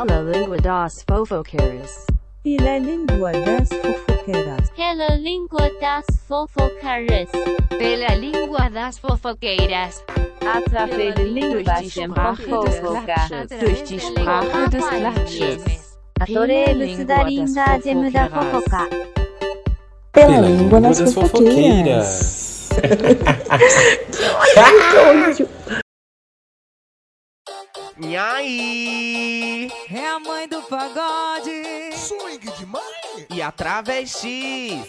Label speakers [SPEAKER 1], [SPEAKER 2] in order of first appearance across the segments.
[SPEAKER 1] Hello Língua das Fofoqueiras.
[SPEAKER 2] Pela Língua das Fofoqueiras.
[SPEAKER 3] Pela Língua das Fofoqueiras.
[SPEAKER 4] Pela Língua das Fofoqueiras.
[SPEAKER 5] Através de Língua das Fofoqueiras.
[SPEAKER 4] Durch die Sprache des
[SPEAKER 3] Klatsches. Adorei língua de muda fofoca.
[SPEAKER 6] Pela Língua das Fofoqueiras. que ódio!
[SPEAKER 7] Nhaí!
[SPEAKER 8] É a mãe do pagode.
[SPEAKER 9] Swing demais!
[SPEAKER 7] E a travesti!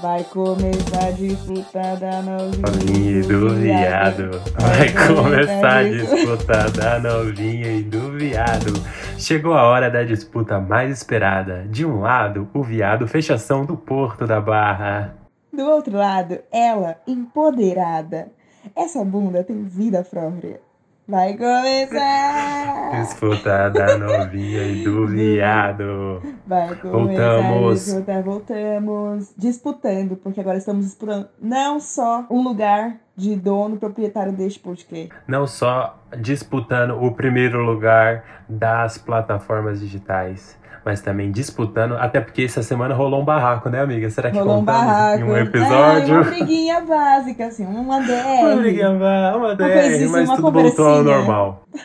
[SPEAKER 6] Vai começar a disputa da novinha.
[SPEAKER 10] Novinha e do viado. Vai começar a disputa da novinha e do viado. Chegou a hora da disputa mais esperada. De um lado, o viado fechação do Porto da Barra.
[SPEAKER 6] Do outro lado, ela, empoderada. Essa bunda tem vida própria. Vai começar!
[SPEAKER 10] Disputa da novinha e do viado.
[SPEAKER 6] Vai começar
[SPEAKER 10] Voltamos.
[SPEAKER 6] disputa, voltamos. Disputando, porque agora estamos disputando não só um lugar de dono proprietário deste podcast.
[SPEAKER 10] Não só disputando o primeiro lugar das plataformas digitais, mas também disputando, até porque essa semana rolou um barraco, né, amiga? Será que
[SPEAKER 6] Rolou um barraco.
[SPEAKER 10] em um
[SPEAKER 6] É,
[SPEAKER 10] episódio?
[SPEAKER 6] uma briguinha básica, assim, uma DR.
[SPEAKER 10] Uma briguinha, uma, uma DR,
[SPEAKER 6] coisinha,
[SPEAKER 10] mas
[SPEAKER 6] uma
[SPEAKER 10] tudo voltou ao normal.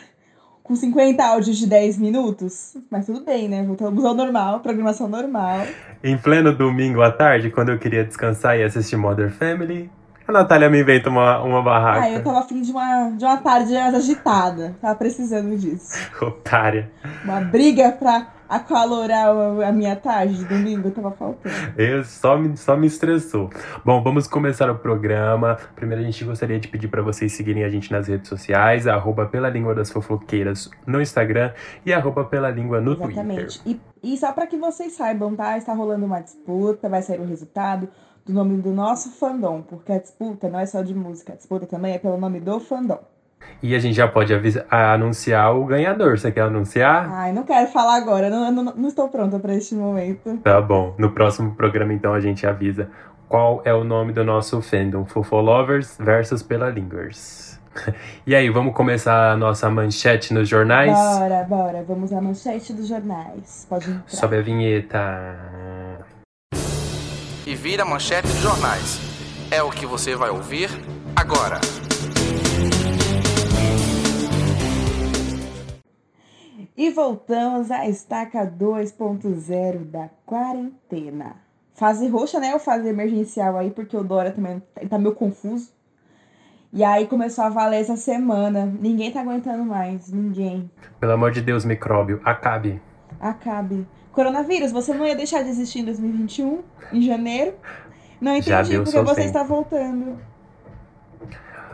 [SPEAKER 6] Com 50 áudios de 10 minutos. Mas tudo bem, né? Voltamos ao normal, programação normal.
[SPEAKER 10] Em pleno domingo à tarde, quando eu queria descansar e assistir Modern Family, a Natália me inventa uma, uma barraca.
[SPEAKER 6] Ah, eu tava afim de uma, de uma tarde mais agitada. Tava precisando disso.
[SPEAKER 10] Otária.
[SPEAKER 6] Uma briga pra acalorar a a minha tarde de domingo tava faltando.
[SPEAKER 10] Eu só me, só me estressou. Bom, vamos começar o programa. Primeiro a gente gostaria de pedir para vocês seguirem a gente nas redes sociais, arroba pela língua das fofoqueiras no Instagram e arroba pela língua no
[SPEAKER 6] Exatamente.
[SPEAKER 10] Twitter.
[SPEAKER 6] E, e só pra que vocês saibam, tá? Está rolando uma disputa, vai sair o resultado do nome do nosso fandom, porque a disputa não é só de música, a disputa também é pelo nome do fandom.
[SPEAKER 10] E a gente já pode avisa- a- anunciar o ganhador. Você quer anunciar?
[SPEAKER 6] Ai, não quero falar agora, não, não, não estou pronta pra este momento.
[SPEAKER 10] Tá bom. No próximo programa, então, a gente avisa qual é o nome do nosso fandom. Fofolovers versus Pela Lingers. E aí, vamos começar a nossa manchete nos jornais?
[SPEAKER 6] Bora, bora, vamos à manchete dos jornais. Pode entrar.
[SPEAKER 10] Sobe a vinheta.
[SPEAKER 9] E vira manchete de jornais. É o que você vai ouvir agora.
[SPEAKER 6] E voltamos à estaca 2.0 da quarentena. Fase roxa, né? Ou fase emergencial aí, porque o Dora também tá meio confuso. E aí começou a valer essa semana. Ninguém tá aguentando mais. Ninguém.
[SPEAKER 10] Pelo amor de Deus, micróbio, acabe.
[SPEAKER 6] Acabe. Coronavírus, você não ia deixar de existir em 2021? Em janeiro? Não
[SPEAKER 10] Já
[SPEAKER 6] entendi
[SPEAKER 10] deu
[SPEAKER 6] porque você
[SPEAKER 10] tempo.
[SPEAKER 6] está voltando.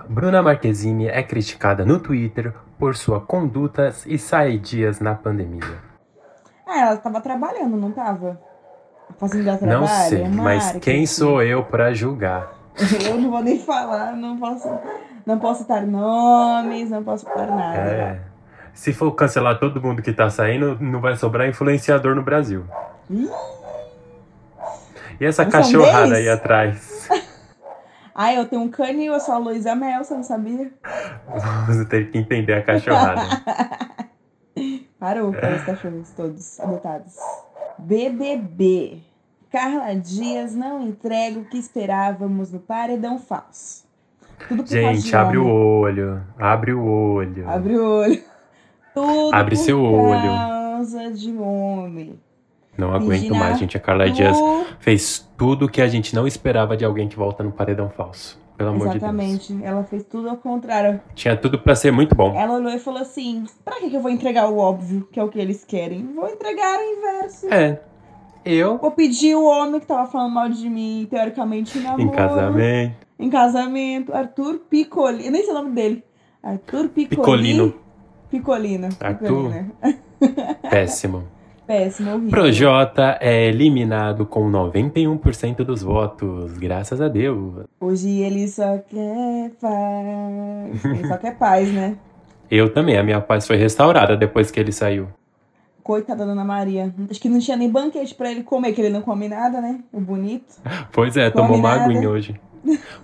[SPEAKER 10] Bruna Marquezine é criticada no Twitter por suas condutas e saidias na pandemia.
[SPEAKER 6] Ah, ela tava trabalhando, não tava? Fazendo trabalho?
[SPEAKER 10] Não sei, mas quem sou eu pra julgar?
[SPEAKER 6] Eu não vou nem falar, não posso, não posso citar nomes, não posso falar nada.
[SPEAKER 10] É. Se for cancelar todo mundo que tá saindo, não vai sobrar influenciador no Brasil.
[SPEAKER 6] Ih.
[SPEAKER 10] E essa
[SPEAKER 6] Não são
[SPEAKER 10] cachorrada aí atrás?
[SPEAKER 6] Ah, eu tenho um canil, eu sou a Luísa Mel, você não sabia?
[SPEAKER 10] Vamos ter que entender a cachorrada.
[SPEAKER 6] Parou para os cachorros todos adotados. BBB. Carla Dias não entrega o que esperávamos no paredão falso. Tudo por causa
[SPEAKER 10] Gente, abre o
[SPEAKER 6] homem.
[SPEAKER 10] olho. Abre o olho.
[SPEAKER 6] Abre o olho. Tudo
[SPEAKER 10] Abre seu olho.
[SPEAKER 6] causa de homem.
[SPEAKER 10] Não aguento
[SPEAKER 6] Regina,
[SPEAKER 10] mais, gente. A Carla Dias
[SPEAKER 6] Tu-
[SPEAKER 10] fez tudo que a gente não esperava de alguém que volta no paredão falso. Pelo amor de Deus.
[SPEAKER 6] Exatamente. Ela fez tudo ao contrário.
[SPEAKER 10] Tinha tudo pra ser muito bom.
[SPEAKER 6] Ela olhou e falou assim: pra que, que eu vou entregar o óbvio, que é o que eles querem? Vou entregar o inverso.
[SPEAKER 10] É. Eu,
[SPEAKER 6] Vou pedir o homem que tava falando mal de mim, teoricamente, em namoro.
[SPEAKER 10] em casamento.
[SPEAKER 6] Em casamento. Arthur Picolino. Eu nem sei o nome dele. Arthur Picolino.
[SPEAKER 10] Picolino.
[SPEAKER 6] Picolino.
[SPEAKER 10] Arthur.
[SPEAKER 6] Picolino.
[SPEAKER 10] Péssimo.
[SPEAKER 6] Péssimo, horrível.
[SPEAKER 10] Projota é eliminado com 91% dos votos. Graças a Deus.
[SPEAKER 6] Hoje ele só quer paz. Ele só quer paz, né?
[SPEAKER 10] Eu também. A minha paz foi restaurada depois que ele saiu.
[SPEAKER 6] Coitada da Ana Maria. Acho que não tinha nem banquete pra ele comer, que ele não come nada, né? O bonito.
[SPEAKER 10] Pois é,
[SPEAKER 6] Come
[SPEAKER 10] tomou uma aguinha hoje.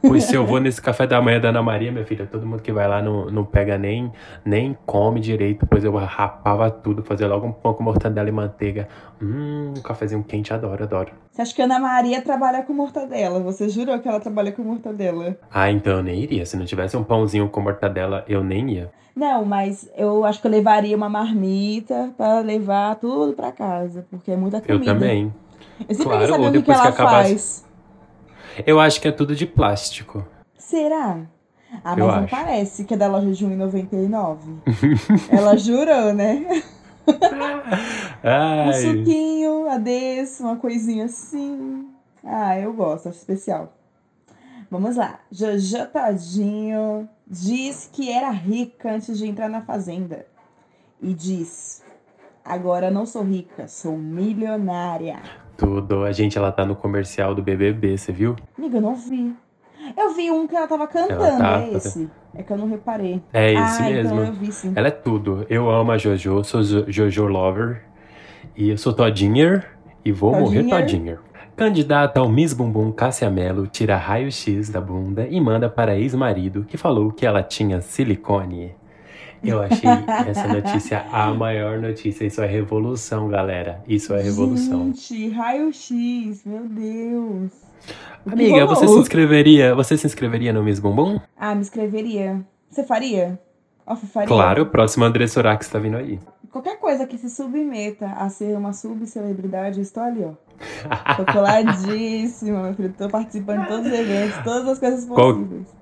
[SPEAKER 10] Pois se eu vou nesse café da manhã da Ana Maria, minha filha, todo mundo que vai lá não, não pega nem, nem come direito, pois eu rapava tudo, fazia logo um pão com mortadela e manteiga. Hum, um cafezinho quente, adoro, adoro.
[SPEAKER 6] Você acha que a Ana Maria trabalha com mortadela? Você jurou que ela trabalha com mortadela?
[SPEAKER 10] Ah, então eu nem iria. Se não tivesse um pãozinho com mortadela, eu nem ia.
[SPEAKER 6] Não, mas eu acho que eu levaria uma marmita pra levar tudo pra casa, porque é muita comida.
[SPEAKER 10] Eu também.
[SPEAKER 6] Eu sempre
[SPEAKER 10] Claro,
[SPEAKER 6] saber
[SPEAKER 10] ou
[SPEAKER 6] o que, que
[SPEAKER 10] depois que
[SPEAKER 6] ela
[SPEAKER 10] acabasse-
[SPEAKER 6] faz.
[SPEAKER 10] Eu acho que é tudo de plástico.
[SPEAKER 6] Será? Ah, mas
[SPEAKER 10] Eu
[SPEAKER 6] não
[SPEAKER 10] acho.
[SPEAKER 6] parece que é da loja de R$1,99. ela jurou, né? Um suquinho, a desse, uma coisinha assim. Ah, eu gosto, acho especial. Vamos lá. Jojo Todinho diz que era rica antes de entrar na fazenda. E diz: Agora não sou rica, sou milionária.
[SPEAKER 10] Tudo. A gente, ela tá no comercial do BBB, você viu?
[SPEAKER 6] Amiga, eu não vi. Eu vi um que ela tava cantando,
[SPEAKER 10] tá-
[SPEAKER 6] é esse. É que eu não reparei.
[SPEAKER 10] É esse
[SPEAKER 6] ah,
[SPEAKER 10] mesmo.
[SPEAKER 6] então eu vi sim.
[SPEAKER 10] Ela é tudo. Eu amo a Jojo, sou Jo- Jojo Lover. E eu sou Todinher e vou morrer.
[SPEAKER 6] Todinher.
[SPEAKER 10] Candidata ao Miss Bumbum Cássia Mello tira raio-x da bunda e manda para ex-marido que falou que ela tinha silicone. Eu achei essa notícia a maior notícia. Isso é revolução, galera. Isso é revolução.
[SPEAKER 6] Gente, raio-x, meu Deus.
[SPEAKER 10] Amiga,
[SPEAKER 6] rolou?
[SPEAKER 10] você se inscreveria? Você se inscreveria no Miss Bumbum?
[SPEAKER 6] Ah, me inscreveria. Você faria? Off, faria?
[SPEAKER 10] Claro, o próximo André Sorax tá vindo aí.
[SPEAKER 6] Qualquer coisa que se submeta a ser uma subcelebridade, eu estou ali, ó. Tô coladíssima, meu filho. Tô participando de todos os eventos, todas as coisas
[SPEAKER 10] Qual-
[SPEAKER 6] possíveis.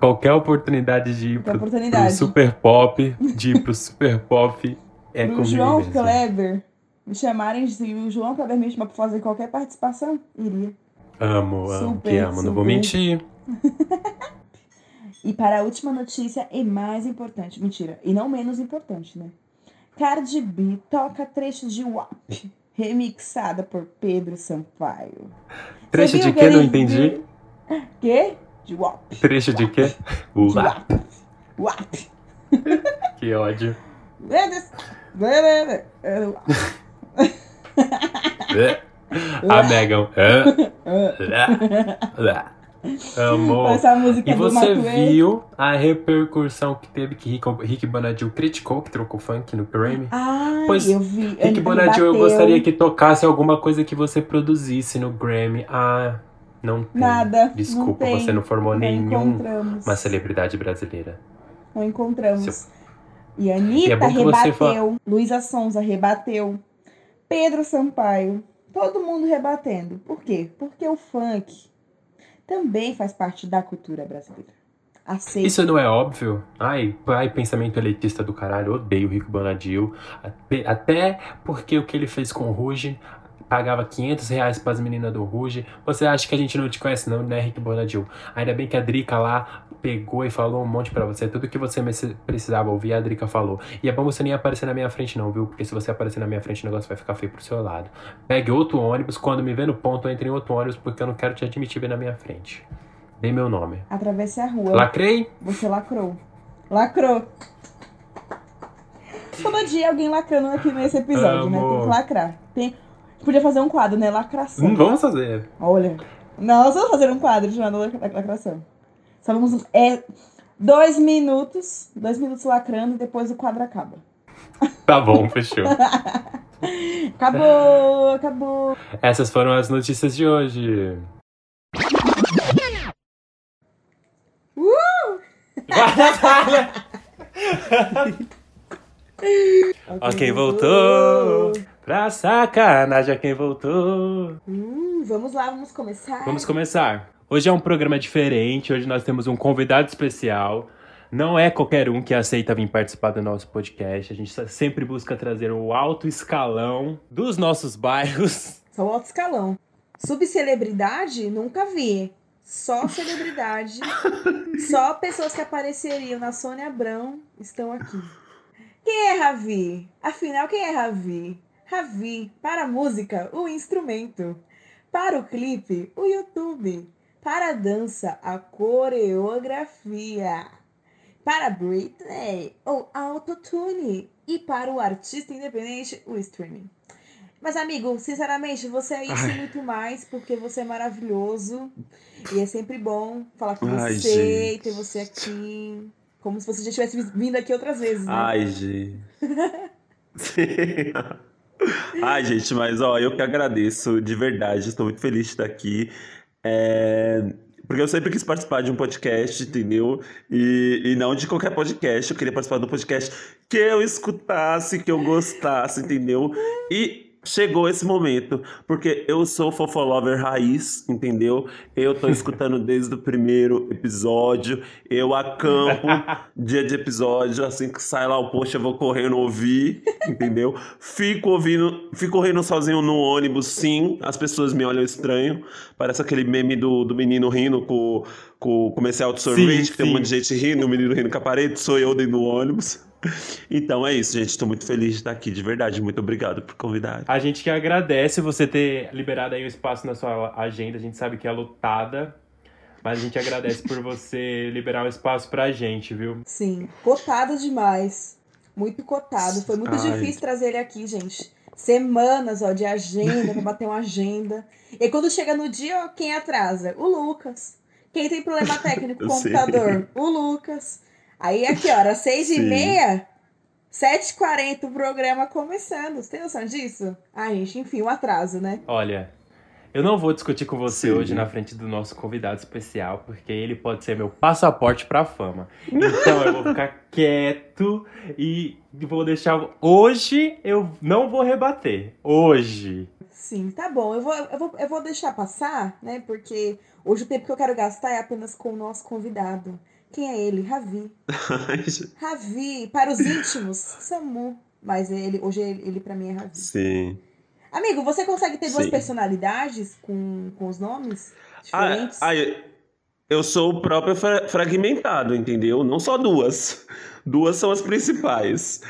[SPEAKER 10] Qualquer oportunidade de ir pro, pro
[SPEAKER 6] oportunidade.
[SPEAKER 10] Super Pop, de ir pro Super Pop, é
[SPEAKER 6] Pro João. Kleber me chamarem, se o João Kleber me chamar pra fazer qualquer participação, iria.
[SPEAKER 10] Amo, amo,
[SPEAKER 6] Super,
[SPEAKER 10] que amo, não vou
[SPEAKER 6] super.
[SPEAKER 10] mentir.
[SPEAKER 6] E para a última notícia e mais importante, mentira, e não menos importante, né? Cardi B toca trechos de WAP, remixada por Pedro Sampaio.
[SPEAKER 10] Trecho de quê? Não entendi.
[SPEAKER 6] Quê? De WAP.
[SPEAKER 10] Trecho de quê?
[SPEAKER 6] WAP. WAP.
[SPEAKER 10] que ódio. A Megan. Amor.
[SPEAKER 6] Essa música
[SPEAKER 10] E você viu a repercussão que teve que Rick, Rick Bonadil criticou, que trocou funk no Grammy?
[SPEAKER 6] Ai,
[SPEAKER 10] Pois,
[SPEAKER 6] eu vi.
[SPEAKER 10] Rick Bonadil, eu gostaria que tocasse alguma coisa que você produzisse no Grammy. Ah, não tem.
[SPEAKER 6] Nada.
[SPEAKER 10] Desculpa,
[SPEAKER 6] não tem.
[SPEAKER 10] você não formou
[SPEAKER 6] Não
[SPEAKER 10] nenhum
[SPEAKER 6] encontramos.
[SPEAKER 10] uma celebridade brasileira.
[SPEAKER 6] Não encontramos.
[SPEAKER 10] Seu-
[SPEAKER 6] E Anitta
[SPEAKER 10] E é
[SPEAKER 6] rebateu. Luísa Sonza rebateu. Pedro Sampaio. Todo mundo rebatendo. Por quê? Porque o funk também faz parte da cultura brasileira. Aceita.
[SPEAKER 10] Isso não é óbvio? Ai, ai, pensamento elitista do caralho, odeio o Rico Bonadil. Até- Até porque o que ele fez com o Ruge, pagava 500 reais pras meninas do Ruge. Você acha que a gente não te conhece não, né, Rick Bonadil? Ainda bem que a Drica lá pegou e falou um monte pra você. Tudo que você precisava ouvir, a Drica falou. E é bom você nem aparecer na minha frente não, viu? Porque se você aparecer na minha frente, o negócio vai ficar feio pro seu lado. Pegue outro ônibus, quando me vê no ponto, entre em outro ônibus, porque eu não quero te admitir ver na minha frente. Dê meu nome.
[SPEAKER 6] Atravesse a rua.
[SPEAKER 10] Lacrei?
[SPEAKER 6] Você lacrou. Lacrou. Todo dia alguém lacrando aqui nesse episódio, né? Tem
[SPEAKER 10] Amor.
[SPEAKER 6] que lacrar. Tem... Podia fazer um quadro, né? Lacração.
[SPEAKER 10] Hum, vamos fazer.
[SPEAKER 6] Olha. Nós vamos fazer um quadro lac- lacração. Só vamos. É dois minutos. Dois minutos lacrando e depois o quadro acaba.
[SPEAKER 10] Tá bom, fechou.
[SPEAKER 6] Acabou, acabou.
[SPEAKER 10] Essas foram as notícias de hoje. Vai, Natália! Ó quem voltou! Pra sacanagem, ó quem voltou!
[SPEAKER 6] Hum, vamos lá, vamos começar.
[SPEAKER 10] Vamos começar. Hoje é um programa diferente, hoje nós temos um convidado especial. Não é qualquer um que aceita vir participar do nosso podcast. A gente sempre busca trazer o alto escalão dos nossos bairros.
[SPEAKER 6] Só o alto escalão. Subcelebridade? Nunca vi. Só celebridade. Só pessoas que apareceriam na Sônia Abrão estão aqui. Quem é Ravi? Afinal, quem é Ravi? Ravi, para a música, o instrumento. Para o clipe, o YouTube. Para a dança, a coreografia. Para Britney, o autotune. E para o artista independente, o streaming. Mas, amigo, sinceramente, você é isso e muito mais, porque você é maravilhoso. E é sempre bom falar com
[SPEAKER 11] Ai,
[SPEAKER 6] você,
[SPEAKER 11] gente.
[SPEAKER 6] ter você aqui. Como se você já tivesse vindo aqui outras vezes, né?
[SPEAKER 11] Ai, gente. Ai, gente, mas ó, eu que agradeço, de verdade, estou muito feliz de estar aqui. É, Porque eu sempre quis participar de um podcast, entendeu? E, e não de qualquer podcast, eu queria participar do podcast que eu escutasse, que eu gostasse, entendeu? E chegou esse momento, porque eu sou fofolover raiz, entendeu? Eu tô escutando desde o primeiro episódio, eu acampo dia de episódio, assim que sai lá o post eu vou correndo ouvir, entendeu? Fico ouvindo, fico correndo sozinho no ônibus, sim, as pessoas me olham estranho, parece aquele meme do, do menino rindo com, com o comercial de sorvete,
[SPEAKER 10] Sim,
[SPEAKER 11] que tem um monte de gente rindo, o menino rindo com a parede, sou eu dentro do ônibus. Então é isso, gente. Estou muito feliz de estar aqui, de verdade. Muito obrigado por convidar.
[SPEAKER 10] A gente que agradece você ter liberado aí um espaço na sua agenda. A gente sabe que é lotada, mas a gente agradece por você liberar um espaço pra gente, viu?
[SPEAKER 6] Sim, cotado demais. Muito cotado. Foi muito
[SPEAKER 10] Ai.
[SPEAKER 6] difícil trazer ele aqui, gente. Semanas, ó, de agenda, pra bater uma agenda. E quando chega no dia, ó, quem atrasa? O Lucas. Quem tem problema técnico com o computador? O Lucas. Aí, aqui, hora, seis e meia, sete e quarenta, o programa começando. Você tem noção disso? Ai, gente, enfim, um atraso, né?
[SPEAKER 10] Olha, eu não vou discutir com você
[SPEAKER 11] Sim.
[SPEAKER 10] hoje na frente do nosso convidado especial, porque ele pode ser meu passaporte pra fama. Então eu vou ficar quieto e vou deixar. Hoje eu não vou rebater. Hoje.
[SPEAKER 6] Sim, tá bom. Eu vou, eu, vou, eu vou deixar passar, né? Porque hoje o tempo que eu quero gastar é apenas com o nosso convidado. Quem é ele? Ravi. Ravi, para os íntimos, Samu. Mas ele, hoje ele, ele para mim é Ravi.
[SPEAKER 11] Sim.
[SPEAKER 6] Amigo, você consegue ter duas
[SPEAKER 11] Sim.
[SPEAKER 6] personalidades com, com os nomes
[SPEAKER 11] Ah,
[SPEAKER 6] diferentes?
[SPEAKER 11] ah, eu- eu sou o próprio fra- fragmentado, entendeu? Não só duas. Duas são as principais.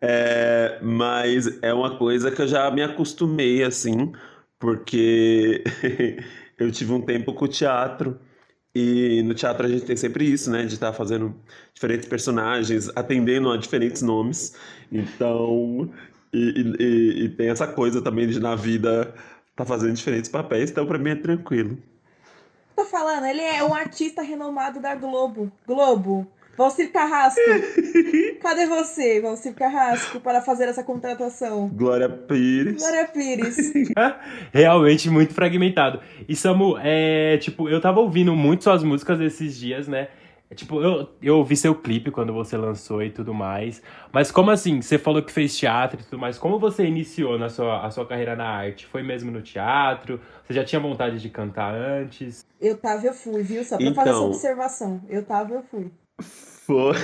[SPEAKER 11] É, mas é uma coisa que eu já me acostumei, assim, porque eu tive um tempo com o teatro. E no teatro a gente tem sempre isso, né? De estar fazendo diferentes personagens, atendendo a diferentes nomes. Então, e, e- e- tem essa coisa também de na vida estar fazendo diferentes papéis, então pra mim é tranquilo.
[SPEAKER 6] Tô falando, ele é um artista renomado da Globo. Globo. Valcir Carrasco. Cadê você, Valcir Carrasco, para fazer essa contratação?
[SPEAKER 11] Glória Pires.
[SPEAKER 6] Glória Pires.
[SPEAKER 10] Realmente muito fragmentado. E Samu, é tipo, eu tava ouvindo muito suas músicas esses dias, né? É, Tipo, eu, eu ouvi seu clipe quando você lançou e tudo mais. Mas como assim? Você falou que fez teatro e tudo mais. Como você iniciou na sua, a sua carreira na arte? Foi mesmo no teatro? Você já tinha vontade de cantar antes?
[SPEAKER 6] Eu tava, eu fui, viu? Só pra fazer essa
[SPEAKER 11] Então.
[SPEAKER 6] observação. Eu tava, eu fui.
[SPEAKER 11] Foi.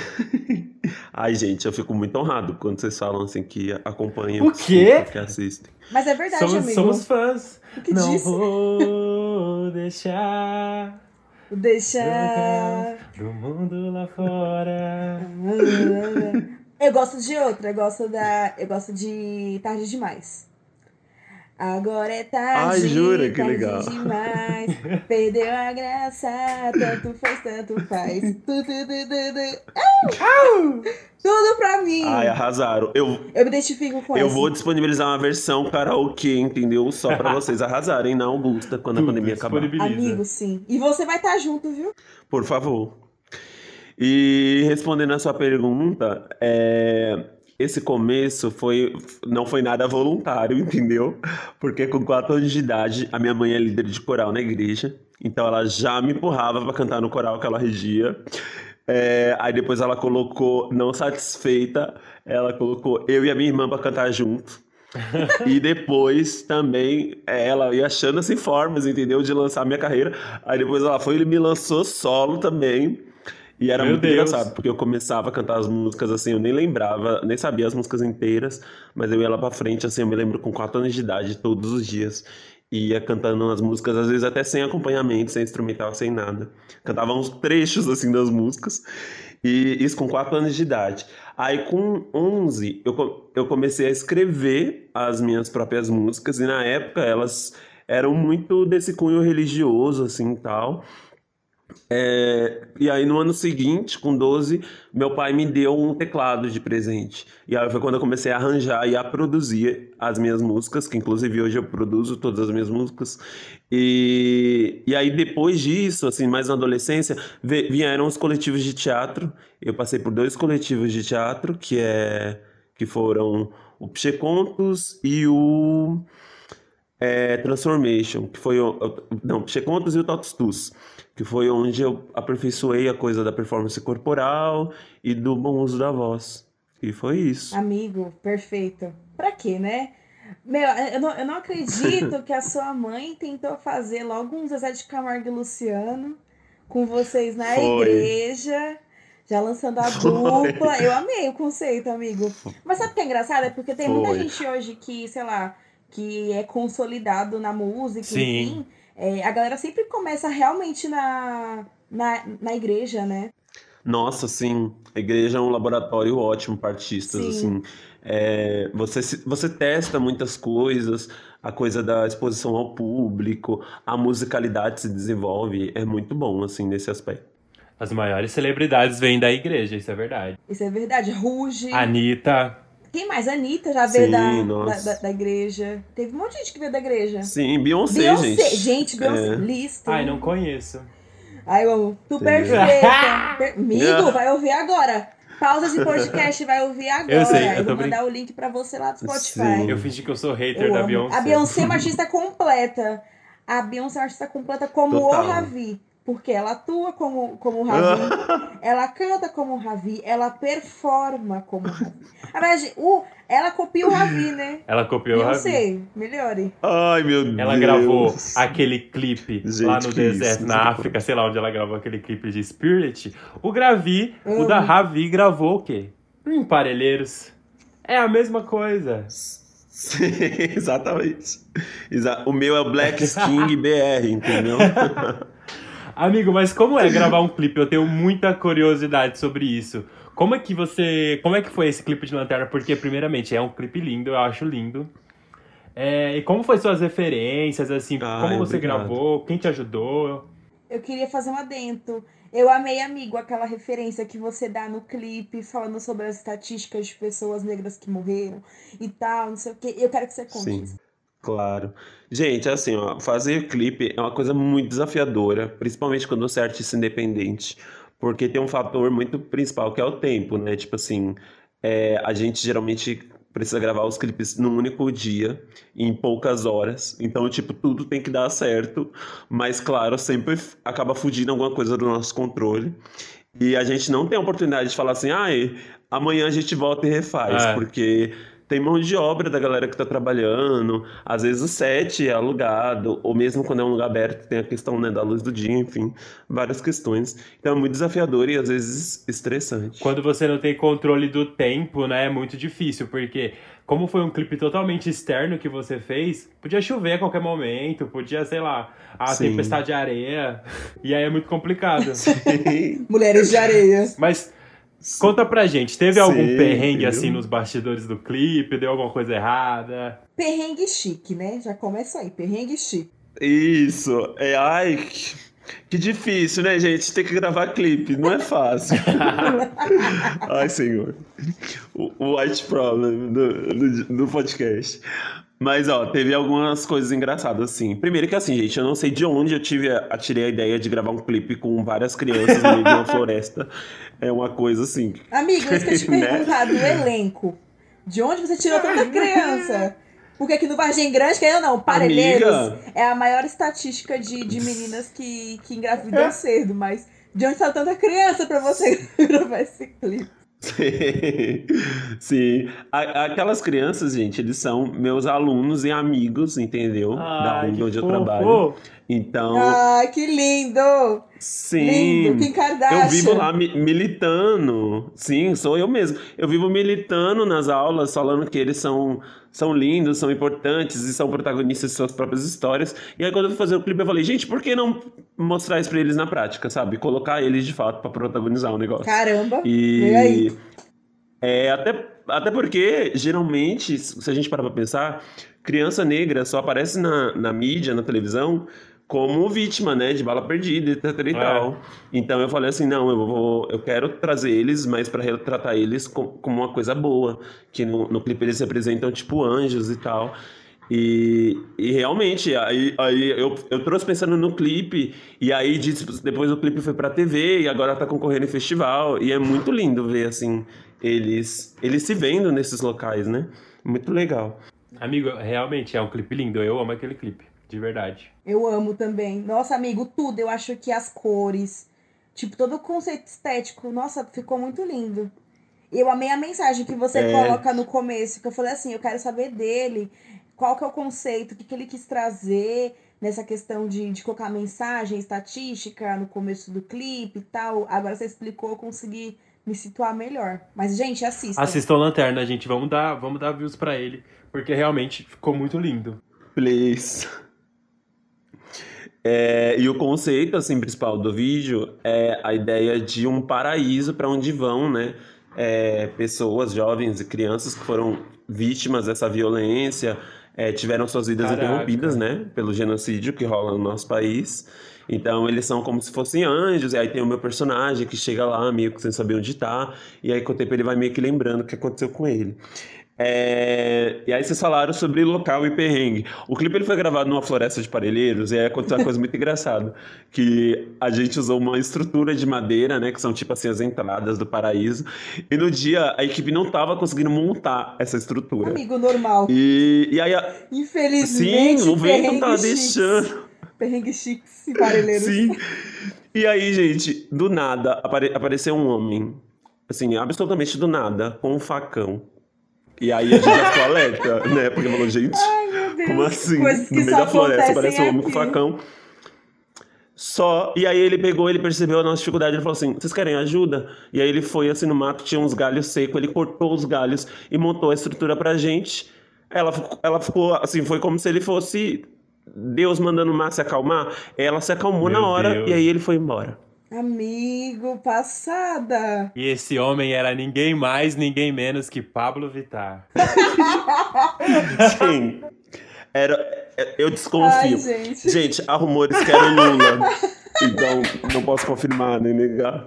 [SPEAKER 11] Ai, gente, eu fico muito honrado quando vocês falam assim que acompanham.
[SPEAKER 10] O quê?
[SPEAKER 11] Que assistem.
[SPEAKER 6] Mas é verdade,
[SPEAKER 10] somos,
[SPEAKER 6] amigo.
[SPEAKER 10] somos fãs.
[SPEAKER 6] O que
[SPEAKER 10] Não
[SPEAKER 6] disse?
[SPEAKER 10] vou deixar
[SPEAKER 6] Deixar.
[SPEAKER 10] do mundo lá fora.
[SPEAKER 6] Eu gosto de outra, eu gosto da. Eu gosto de Tarde Demais. Agora é tarde.
[SPEAKER 11] Ai, jura? Que
[SPEAKER 6] tarde
[SPEAKER 11] legal.
[SPEAKER 6] demais. Perdeu a graça, tanto faz, tanto faz. Tu, tu, tu, tu, tu. Au! Tudo pra mim.
[SPEAKER 11] Ai, arrasaram. Eu,
[SPEAKER 6] Eu me identifico com
[SPEAKER 11] eu
[SPEAKER 6] essa.
[SPEAKER 11] vou disponibilizar uma versão karaokê, entendeu? Só pra vocês arrasarem na Augusta quando a
[SPEAKER 10] Tudo,
[SPEAKER 11] pandemia acabar.
[SPEAKER 6] Amigo, sim. E você vai estar junto, viu?
[SPEAKER 11] Por favor. E respondendo a sua pergunta, é, esse começo foi, não foi nada voluntário, entendeu? Porque com quatro anos de idade, a minha mãe é líder de coral na igreja, então ela já me empurrava para cantar no coral que ela regia. É, aí depois ela colocou, não satisfeita, ela colocou eu e a minha irmã para cantar junto. E depois também é, ela ia achando assim formas, entendeu? De lançar a minha carreira. Aí depois ela foi e me lançou solo também. E era
[SPEAKER 10] Meu
[SPEAKER 11] muito
[SPEAKER 10] Deus.
[SPEAKER 11] engraçado, porque eu começava a cantar as músicas assim, eu nem lembrava, nem sabia as músicas inteiras, mas eu ia lá pra frente, assim, eu me lembro com 4 anos de idade, todos os dias. Ia cantando as músicas, às vezes até sem acompanhamento, sem instrumental, sem nada. Cantava uns trechos assim das músicas. E isso com 4 anos de idade. Aí com 11 eu, eu comecei a escrever as minhas próprias músicas, e na época elas eram muito desse cunho religioso, assim, tal. É, e aí no ano seguinte, com 12, meu pai me deu um teclado de presente. E aí foi quando eu comecei a arranjar e a produzir as minhas músicas, que inclusive hoje eu produzo todas as minhas músicas. E, e aí depois disso, assim, mais na adolescência, vieram os coletivos de teatro. Eu passei por dois coletivos de teatro, que é que foram o Pche Contos e o é, Transformation, que foi o, não, Pche Contos e o Totus Tus, que foi onde eu aperfeiçoei a coisa da performance corporal e do bom uso da voz. E foi isso.
[SPEAKER 6] Amigo, perfeito. Pra quê, né? Meu, eu não, eu não acredito que a sua mãe tentou fazer logo um Zezé de Camargo e Luciano com vocês na
[SPEAKER 11] Foi.
[SPEAKER 6] igreja, já lançando a dupla. Eu amei o conceito, amigo. Mas sabe o que é engraçado? É porque tem muita
[SPEAKER 11] Foi.
[SPEAKER 6] gente hoje que, sei lá, que é consolidado na música,
[SPEAKER 10] Sim.
[SPEAKER 6] enfim. É, a galera sempre começa realmente na, na, na igreja, né?
[SPEAKER 11] Nossa, sim, a igreja é um laboratório ótimo para artistas,
[SPEAKER 6] Sim.
[SPEAKER 11] assim. É, você, você testa muitas coisas, a coisa da exposição ao público, a musicalidade se desenvolve, é muito bom, assim, nesse aspecto.
[SPEAKER 10] As maiores celebridades vêm da igreja, isso é verdade.
[SPEAKER 6] Isso é verdade. Ruge.
[SPEAKER 10] Anitta.
[SPEAKER 6] Quem mais? Anitta já veio
[SPEAKER 11] Sim,
[SPEAKER 6] da, da, da- da igreja. Teve um monte de gente que veio da igreja.
[SPEAKER 11] Sim, Beyoncé,
[SPEAKER 6] Beyoncé,
[SPEAKER 11] gente.
[SPEAKER 6] gente, Beyoncé,
[SPEAKER 11] É.
[SPEAKER 6] listo.
[SPEAKER 10] Ai, não conheço.
[SPEAKER 6] Ai, eu amo. Tu perfeita. Per- Amigo, vai ouvir agora. Pausa de podcast, vai ouvir agora.
[SPEAKER 10] Eu sei, eu
[SPEAKER 6] vou
[SPEAKER 10] brin-
[SPEAKER 6] mandar o link pra você lá do Spotify.
[SPEAKER 11] Sim.
[SPEAKER 10] Eu fingi que eu sou hater
[SPEAKER 6] Eu
[SPEAKER 10] da
[SPEAKER 6] amo.
[SPEAKER 10] Beyoncé.
[SPEAKER 6] A Beyoncé é uma artista completa. A Beyoncé é uma artista completa como
[SPEAKER 11] Total.
[SPEAKER 6] o Ravi. Porque ela atua como, como o Ravi, ela canta como o Ravi, ela performa como o Ravi. Na verdade, o, ela copia o Ravi, né?
[SPEAKER 10] Ela copiou o Ravi.
[SPEAKER 6] Beyoncé, melhore.
[SPEAKER 11] Ai, meu Deus.
[SPEAKER 10] Ela gravou aquele clipe
[SPEAKER 11] Gente,
[SPEAKER 10] lá no deserto,
[SPEAKER 11] isso,
[SPEAKER 10] na África, sei lá onde ela gravou aquele clipe de Spirit. O Gravi, o da Ravi, gravou o quê? Em Parelheiros. É a mesma coisa.
[SPEAKER 11] Sim, exatamente. Exa- O meu é o Black King BR, entendeu?
[SPEAKER 10] Amigo, mas como é gravar um clipe? Eu tenho muita curiosidade sobre isso. Como é que você. Como é que foi esse clipe de lanterna? Porque, primeiramente, é um clipe lindo, eu acho lindo. É, e como foi suas referências, assim,
[SPEAKER 11] Ai,
[SPEAKER 10] como você
[SPEAKER 11] obrigado.
[SPEAKER 10] gravou, quem te ajudou?
[SPEAKER 6] Eu queria fazer um adendo. Eu amei, amigo, aquela referência que você dá no clipe, falando sobre as estatísticas de pessoas negras que morreram e tal, não sei o quê. Eu quero que você conte
[SPEAKER 11] Sim. Claro. Gente, assim, ó, fazer clipe é uma coisa muito desafiadora, principalmente quando você é artista independente, porque tem um fator muito principal que é o tempo, né? Tipo assim, é, a gente geralmente precisa gravar os clipes num único dia, em poucas horas, então, tipo, tudo tem que dar certo, mas, claro, sempre acaba fugindo alguma coisa do nosso controle. E a gente não tem a oportunidade de falar assim, ai, amanhã a gente volta e refaz,
[SPEAKER 10] É.
[SPEAKER 11] porque tem mão de obra da galera que tá trabalhando, às vezes o set é alugado, ou mesmo quando é um lugar aberto, tem a questão, né, da luz do dia, enfim, várias questões. Então é muito desafiador e às vezes estressante.
[SPEAKER 10] Quando você não tem controle do tempo, né, é muito difícil, porque como foi um clipe totalmente externo que você fez, podia chover a qualquer momento, podia, sei lá, a
[SPEAKER 11] Sim.
[SPEAKER 10] tempestade de areia, e aí é muito complicado.
[SPEAKER 6] Mulheres de areia.
[SPEAKER 10] Mas conta pra gente, teve algum
[SPEAKER 11] Sim,
[SPEAKER 10] perrengue
[SPEAKER 11] viu?
[SPEAKER 10] assim nos bastidores do clipe? Deu alguma coisa errada?
[SPEAKER 6] Perrengue chique, né? Já começa aí, perrengue chique.
[SPEAKER 11] Isso, é, ai, que, difícil, né, gente? Ter que gravar clipe, não é fácil. ai, senhor. O, white problem do, do, do podcast. Mas, ó, teve algumas coisas engraçadas, assim. Primeiro que, assim, gente, eu não sei de onde eu tive a, tirei a ideia de gravar um clipe com várias crianças no meio de uma floresta. É uma coisa, assim...
[SPEAKER 6] Amigo, isso que eu te
[SPEAKER 11] Né?
[SPEAKER 6] perguntar do elenco. De onde você tirou tanta criança? Porque aqui no Vargem Grande, querendo ou não, Parelheiros
[SPEAKER 11] Amiga.
[SPEAKER 6] é a maior estatística de, de meninas que, que engravidam cedo, mas de onde saiu tanta criança pra você gravar esse clipe?
[SPEAKER 11] Sim. A- Aquelas crianças, gente, eles são meus alunos e amigos, entendeu? da
[SPEAKER 10] Ai, que
[SPEAKER 11] onde eu
[SPEAKER 10] fofo.
[SPEAKER 11] trabalho. Então,
[SPEAKER 6] Ai, que lindo!
[SPEAKER 11] sim.
[SPEAKER 6] Lindo, Kim Kardashian.
[SPEAKER 11] Eu vivo lá mi- militando. Sim, sou eu mesmo. Eu vivo militando nas aulas, falando que eles são, são lindos, são importantes e são protagonistas de suas próprias histórias. E aí, quando eu fui fazer o clipe, eu falei, gente, por que não mostrar isso pra eles na prática, sabe? Colocar eles de fato pra protagonizar o negócio.
[SPEAKER 6] Caramba! Aí.
[SPEAKER 11] E é, até, até porque, geralmente, se a gente parar pra pensar, criança negra só aparece na, na mídia, na televisão, como vítima, né, de bala perdida, etc e
[SPEAKER 10] É.
[SPEAKER 11] tal. Então eu falei assim, não, eu vou, eu quero trazer eles, mas para retratar eles com- como uma coisa boa, que no, no clipe eles se apresentam tipo anjos e tal. E, e realmente, aí, aí eu, eu trouxe pensando no clipe, e aí depois o clipe foi pra TV, e agora tá concorrendo em festival, e é muito lindo ver, assim, eles, eles se vendo nesses locais, né? Muito legal.
[SPEAKER 10] Amigo, realmente é um clipe lindo. Eu amo aquele clipe, de verdade.
[SPEAKER 6] Eu amo também. Nossa, amigo, tudo. Eu acho que as cores, tipo, todo o conceito estético, nossa, ficou muito lindo. Eu amei a mensagem que você
[SPEAKER 11] É.
[SPEAKER 6] coloca no começo, que eu falei assim, eu quero saber dele, qual que é o conceito, o que, que ele quis trazer nessa questão de, de colocar mensagem estatística no começo do clipe e tal. Agora você explicou, eu consegui me situar melhor. Mas, gente, assista.
[SPEAKER 10] Assistam Lanterna, gente. Vamos dar, vamos dar views pra ele, porque realmente ficou muito lindo.
[SPEAKER 11] Please. É, e o conceito assim principal do vídeo é a ideia de um paraíso para onde vão, né, é, pessoas jovens e crianças que foram vítimas dessa violência, é, tiveram suas vidas
[SPEAKER 10] Caraca.
[SPEAKER 11] interrompidas, né, pelo genocídio que rola no nosso país. Então eles são como se fossem anjos, e aí tem o meu personagem que chega lá meio que sem saber onde tá, e aí com o tempo ele vai meio que lembrando o que aconteceu com ele. É, E aí vocês falaram sobre local e perrengue. O clipe ele foi gravado numa floresta de parelheiros e aí aconteceu uma coisa muito engraçada, que a gente usou uma estrutura de madeira, né, que são tipo assim as entradas do paraíso, e no dia a equipe não tava conseguindo montar essa estrutura.
[SPEAKER 6] Amigo normal.
[SPEAKER 11] E, e aí, a-
[SPEAKER 6] Infelizmente,
[SPEAKER 11] sim, o vento tava
[SPEAKER 6] chiques.
[SPEAKER 11] deixando.
[SPEAKER 6] Perrengue chiques e parelheiros.
[SPEAKER 11] Sim. E aí, gente, do nada apare- apareceu um homem, assim, absolutamente do nada, com um facão. E aí a gente já ficou alerta, né? Porque falou, gente,
[SPEAKER 6] Deus.
[SPEAKER 11] como assim?
[SPEAKER 6] Coisas
[SPEAKER 11] no meio da floresta aparece um homem com facão. Só, e aí ele pegou, ele percebeu a nossa dificuldade, ele falou assim, vocês querem ajuda? E aí ele foi assim no mato, tinha uns galhos secos, ele cortou os galhos e montou a estrutura pra gente. Ela, ficou- ela ficou assim, foi como se ele fosse Deus mandando o mar se acalmar. Ela se acalmou
[SPEAKER 10] Meu
[SPEAKER 11] na hora
[SPEAKER 10] Deus.
[SPEAKER 11] e aí ele foi embora.
[SPEAKER 6] Amigo, passada.
[SPEAKER 10] E esse homem era ninguém mais, ninguém menos que Pablo Vittar.
[SPEAKER 11] Sim. Era, é, eu desconfio.
[SPEAKER 6] Ai, gente.
[SPEAKER 11] Gente, há rumores que era o Lula. Então, não posso confirmar nem negar.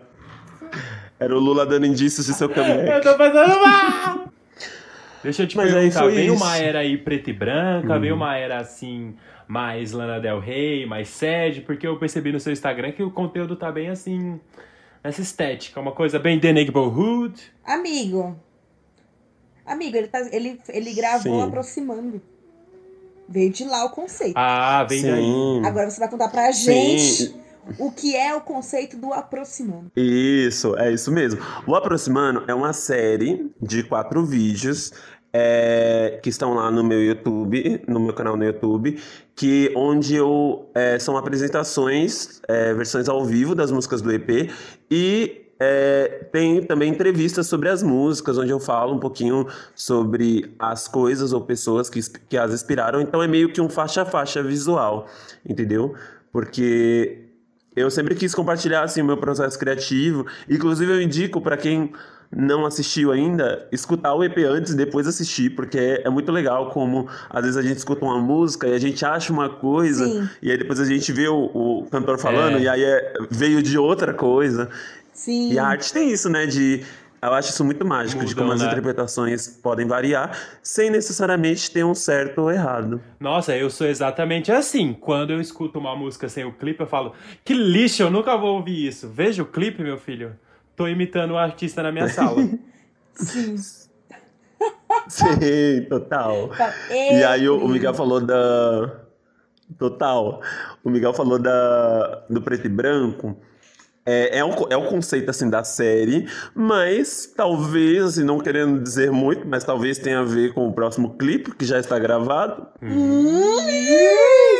[SPEAKER 11] Era o Lula dando indícios de seu comeback.
[SPEAKER 10] Eu tô passando mal! Deixa eu te
[SPEAKER 11] Mas aí
[SPEAKER 10] perguntar, veio
[SPEAKER 11] isso.
[SPEAKER 10] uma era aí preta e branca,
[SPEAKER 11] Hum.
[SPEAKER 10] veio uma era assim, mais Lana Del Rey, mais sede, porque eu percebi no seu Instagram que o conteúdo tá bem assim, nessa estética, uma coisa bem The Neighborhood.
[SPEAKER 6] Amigo. Amigo, ele, tá, ele, ele gravou
[SPEAKER 11] Sim.
[SPEAKER 6] aproximando. Veio de lá o conceito.
[SPEAKER 10] Ah, vem daí.
[SPEAKER 6] Agora você vai contar pra
[SPEAKER 11] Sim.
[SPEAKER 6] gente o que é o conceito do aproximando.
[SPEAKER 11] Isso, é isso mesmo. O Aproximando é uma série de quatro vídeos é, que estão lá no meu YouTube, no meu canal no YouTube, que onde eu é, são apresentações, é, versões ao vivo das músicas do EP e é, tem também entrevistas sobre as músicas, onde eu falo um pouquinho sobre as coisas ou pessoas que, que as inspiraram. Então é meio que um faixa a faixa visual, entendeu? Porque eu sempre quis compartilhar assim o meu processo criativo. Inclusive eu indico para quem não assistiu ainda, escutar o EP antes e depois assistir, porque é, muito legal como às vezes a gente escuta uma música e a gente acha uma coisa
[SPEAKER 6] Sim.
[SPEAKER 11] e aí depois a gente vê o, o cantor falando
[SPEAKER 10] É.
[SPEAKER 11] e aí é- veio de outra coisa.
[SPEAKER 6] Sim.
[SPEAKER 11] E a arte tem isso, né, de eu acho isso muito mágico, de como as
[SPEAKER 10] né?
[SPEAKER 11] interpretações podem variar, sem necessariamente ter um certo ou errado.
[SPEAKER 10] Nossa, eu sou exatamente assim. Quando eu escuto uma música sem o clipe, eu falo, que lixo, eu nunca vou ouvir isso. Veja o clipe, meu filho. Tô imitando o artista na minha sala.
[SPEAKER 6] Sim.
[SPEAKER 11] Sim, total.
[SPEAKER 6] Tá.
[SPEAKER 11] E aí o, o Miguel falou da. Total. O Miguel falou da, do preto e branco. É, é, um, é o conceito assim da série, mas talvez, assim, não querendo dizer muito, mas talvez tenha a ver com o próximo clipe que já está gravado.
[SPEAKER 6] Hum,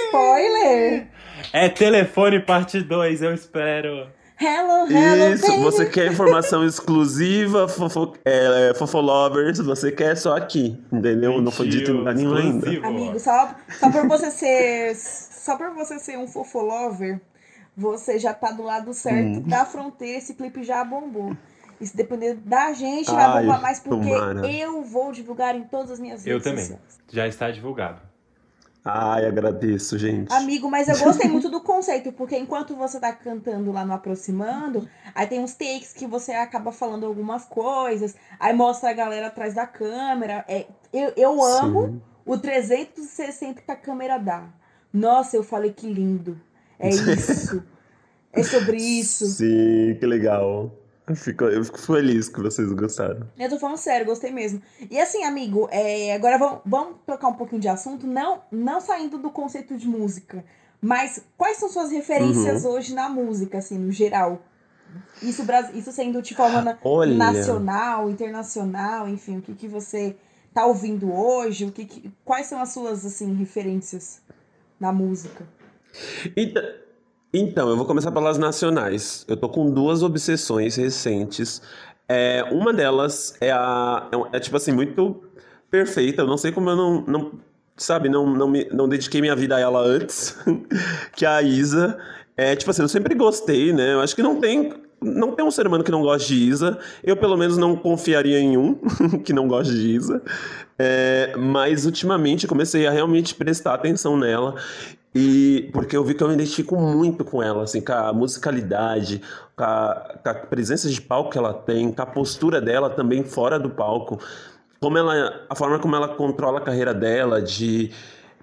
[SPEAKER 6] spoiler!
[SPEAKER 10] é Telefone Parte 2, eu espero.
[SPEAKER 6] Hello, hello,
[SPEAKER 11] Isso,
[SPEAKER 6] baby.
[SPEAKER 11] você quer informação exclusiva, fofo, é, fofolovers, você quer só aqui, entendeu? não foi dito em lugar nenhum ainda.
[SPEAKER 6] Amigo, só, só por você ser. Só por você ser um fofolover, você já tá do lado certo
[SPEAKER 11] Hum.
[SPEAKER 6] da fronteira, esse clipe já bombou. E se depender da gente, vai
[SPEAKER 11] Ai,
[SPEAKER 6] bombar mais porque
[SPEAKER 11] tomara.
[SPEAKER 6] eu vou divulgar em todas as minhas
[SPEAKER 10] Eu
[SPEAKER 6] redes
[SPEAKER 10] também.
[SPEAKER 6] sociais.
[SPEAKER 10] Já está divulgado.
[SPEAKER 11] Ai, agradeço, gente.
[SPEAKER 6] Amigo, mas eu gostei muito do conceito, porque enquanto você tá cantando lá no Aproximando, aí tem uns takes que você acaba falando algumas coisas, aí mostra a galera atrás da câmera. É, eu, eu amo
[SPEAKER 11] Sim.
[SPEAKER 6] o 360 que a câmera dá. Nossa, eu falei que lindo. É isso. é sobre isso.
[SPEAKER 11] Sim, que legal. Eu fico, eu fico feliz que vocês gostaram.
[SPEAKER 6] Eu tô falando sério, gostei mesmo. E assim, amigo, é, agora vamos, vamos trocar um pouquinho de assunto, não, não saindo do conceito de música, mas quais são suas referências
[SPEAKER 11] Uhum.
[SPEAKER 6] hoje na música, assim, no geral? Isso, isso sendo de forma na-
[SPEAKER 11] Olha.
[SPEAKER 6] nacional, internacional, enfim, o que, que você tá ouvindo hoje? O que que- quais são as suas, assim, referências na música?
[SPEAKER 11] Então, então, eu vou começar pelas nacionais. Eu tô com duas obsessões recentes. É, uma delas é a. É, é, tipo assim, muito perfeita. Eu não sei como eu não. não sabe, não, não, me, não dediquei minha vida a ela antes. que é a Isa. É, tipo assim, eu sempre gostei, né? Eu acho que não tem. Não tem um ser humano que não goste de Isa. Eu, pelo menos, não confiaria em um que não goste de Isa. É, mas, ultimamente, comecei a realmente prestar atenção nela. E porque eu vi que eu me identifico muito com ela, assim, com a musicalidade, com a, com a presença de palco que ela tem, com a postura dela também fora do palco, como ela, a forma como ela controla a carreira dela, de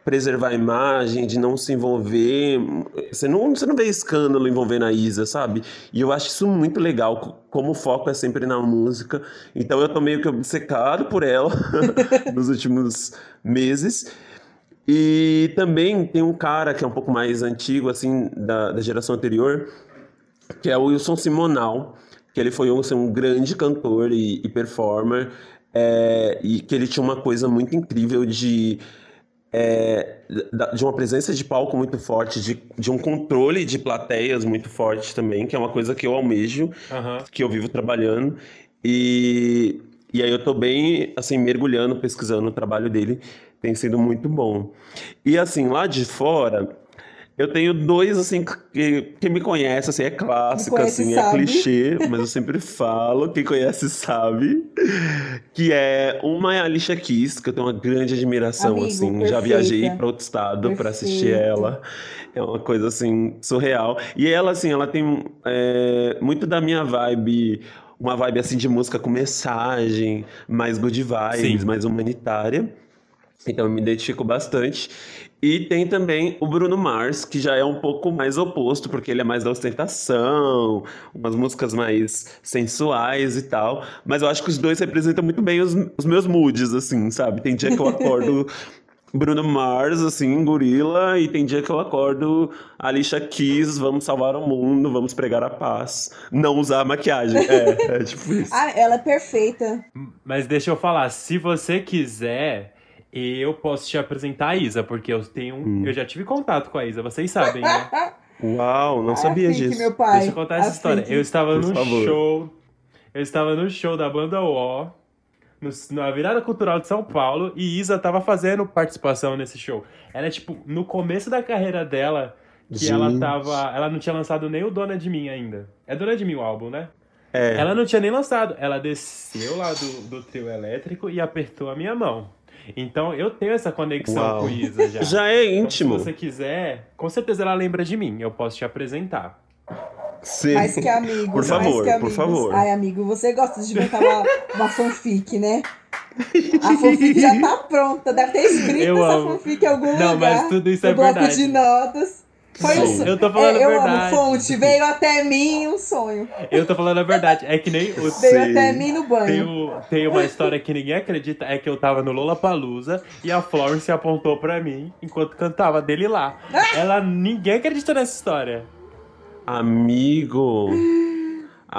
[SPEAKER 11] preservar a imagem, de não se envolver. Você não, você não vê escândalo envolvendo a Isa, sabe? E eu acho isso muito legal, co- como o foco é sempre na música. Então eu tô meio que obcecado por ela nos últimos meses. E também tem um cara que é um pouco mais antigo, assim, da, da geração anterior, que é o Wilson Simonal, que ele foi um, assim, um grande cantor e, e performer, é, e que ele tinha uma coisa muito incrível de, é, de uma presença de palco muito forte, de, de um controle de plateias muito forte também, que é uma coisa que eu almejo, que eu vivo trabalhando. E, e aí eu tô bem, assim, mergulhando, pesquisando o trabalho dele. Tem sido muito bom. E assim, lá de fora, eu tenho dois, assim, que, que me conhece, assim, é clássico,
[SPEAKER 6] conhece
[SPEAKER 11] assim, é
[SPEAKER 6] sabe.
[SPEAKER 11] clichê, mas eu sempre falo, quem conhece sabe. Que é uma é a Alicia Keys, que eu tenho uma grande admiração,
[SPEAKER 6] Amigo,
[SPEAKER 11] assim. Já
[SPEAKER 6] perfeita.
[SPEAKER 11] viajei para outro estado para assistir ela. É uma coisa, assim, surreal. E ela, assim, ela tem é, muito da minha vibe uma vibe assim de música com mensagem, mais good vibes,
[SPEAKER 10] Sim.
[SPEAKER 11] mais humanitária. Então eu me identifico bastante. E tem também o Bruno Mars, que já é um pouco mais oposto, porque ele é mais da ostentação, umas músicas mais sensuais e tal. Mas eu acho que os dois representam muito bem os, os meus moods, assim, sabe? Tem dia que eu acordo Bruno Mars, assim, gorila, e tem dia que eu acordo Alicia Keys, vamos salvar o mundo, vamos pregar a paz, não usar maquiagem. É, é tipo isso.
[SPEAKER 6] Ah, ela é perfeita.
[SPEAKER 10] Mas deixa eu falar, se você quiser, eu posso te apresentar a Isa, porque eu tenho.
[SPEAKER 11] Hum.
[SPEAKER 10] Eu já tive contato com a Isa, vocês sabem, né?
[SPEAKER 11] Uau, não sabia
[SPEAKER 6] Fique,
[SPEAKER 11] disso.
[SPEAKER 6] meu pai.
[SPEAKER 10] Deixa eu contar essa história.
[SPEAKER 6] Fique.
[SPEAKER 10] Eu estava
[SPEAKER 11] Por
[SPEAKER 10] no
[SPEAKER 11] favor.
[SPEAKER 10] show. Eu estava no show da banda O, no- na virada cultural de São Paulo, e Isa estava fazendo participação nesse show. Era tipo, no começo da carreira dela, que ela
[SPEAKER 11] Gente.
[SPEAKER 10] tava. Ela não tinha lançado nem o Dona de Mim ainda. É Dona de Mim o álbum, né?
[SPEAKER 11] É.
[SPEAKER 10] Ela não tinha nem lançado. Ela desceu lá do, do trio elétrico e apertou a minha mão. Então eu tenho essa conexão
[SPEAKER 11] Uau.
[SPEAKER 10] com Isa já.
[SPEAKER 11] Já é
[SPEAKER 10] Então,
[SPEAKER 11] íntimo.
[SPEAKER 10] se você quiser, com certeza ela lembra de mim. Eu posso te apresentar.
[SPEAKER 11] Sim.
[SPEAKER 6] Mais que amigos.
[SPEAKER 11] Por
[SPEAKER 6] mais
[SPEAKER 11] favor,
[SPEAKER 6] que
[SPEAKER 11] por
[SPEAKER 6] amigos.
[SPEAKER 11] favor.
[SPEAKER 6] Ai, amigo, você gosta de inventar uma, uma fanfic, né? A fanfic já tá pronta. Deve ter escrito
[SPEAKER 10] Eu
[SPEAKER 6] essa
[SPEAKER 10] amo.
[SPEAKER 6] fanfic em algum
[SPEAKER 10] Não,
[SPEAKER 6] lugar.
[SPEAKER 10] mas tudo isso é
[SPEAKER 6] bloco
[SPEAKER 10] verdade.
[SPEAKER 6] de notas. Foi um sonho.
[SPEAKER 10] Eu tô falando
[SPEAKER 6] É, eu
[SPEAKER 10] a verdade.
[SPEAKER 6] amo fonte. Veio até mim um sonho.
[SPEAKER 10] Eu tô falando a verdade. É que nem o.
[SPEAKER 6] Veio até mim no
[SPEAKER 10] Tem,
[SPEAKER 6] banho.
[SPEAKER 10] o- tem uma história que ninguém acredita, é que eu tava no Lollapalooza e a Florence apontou pra mim enquanto cantava dele lá. Ela, ninguém acredita nessa história.
[SPEAKER 11] Amigo.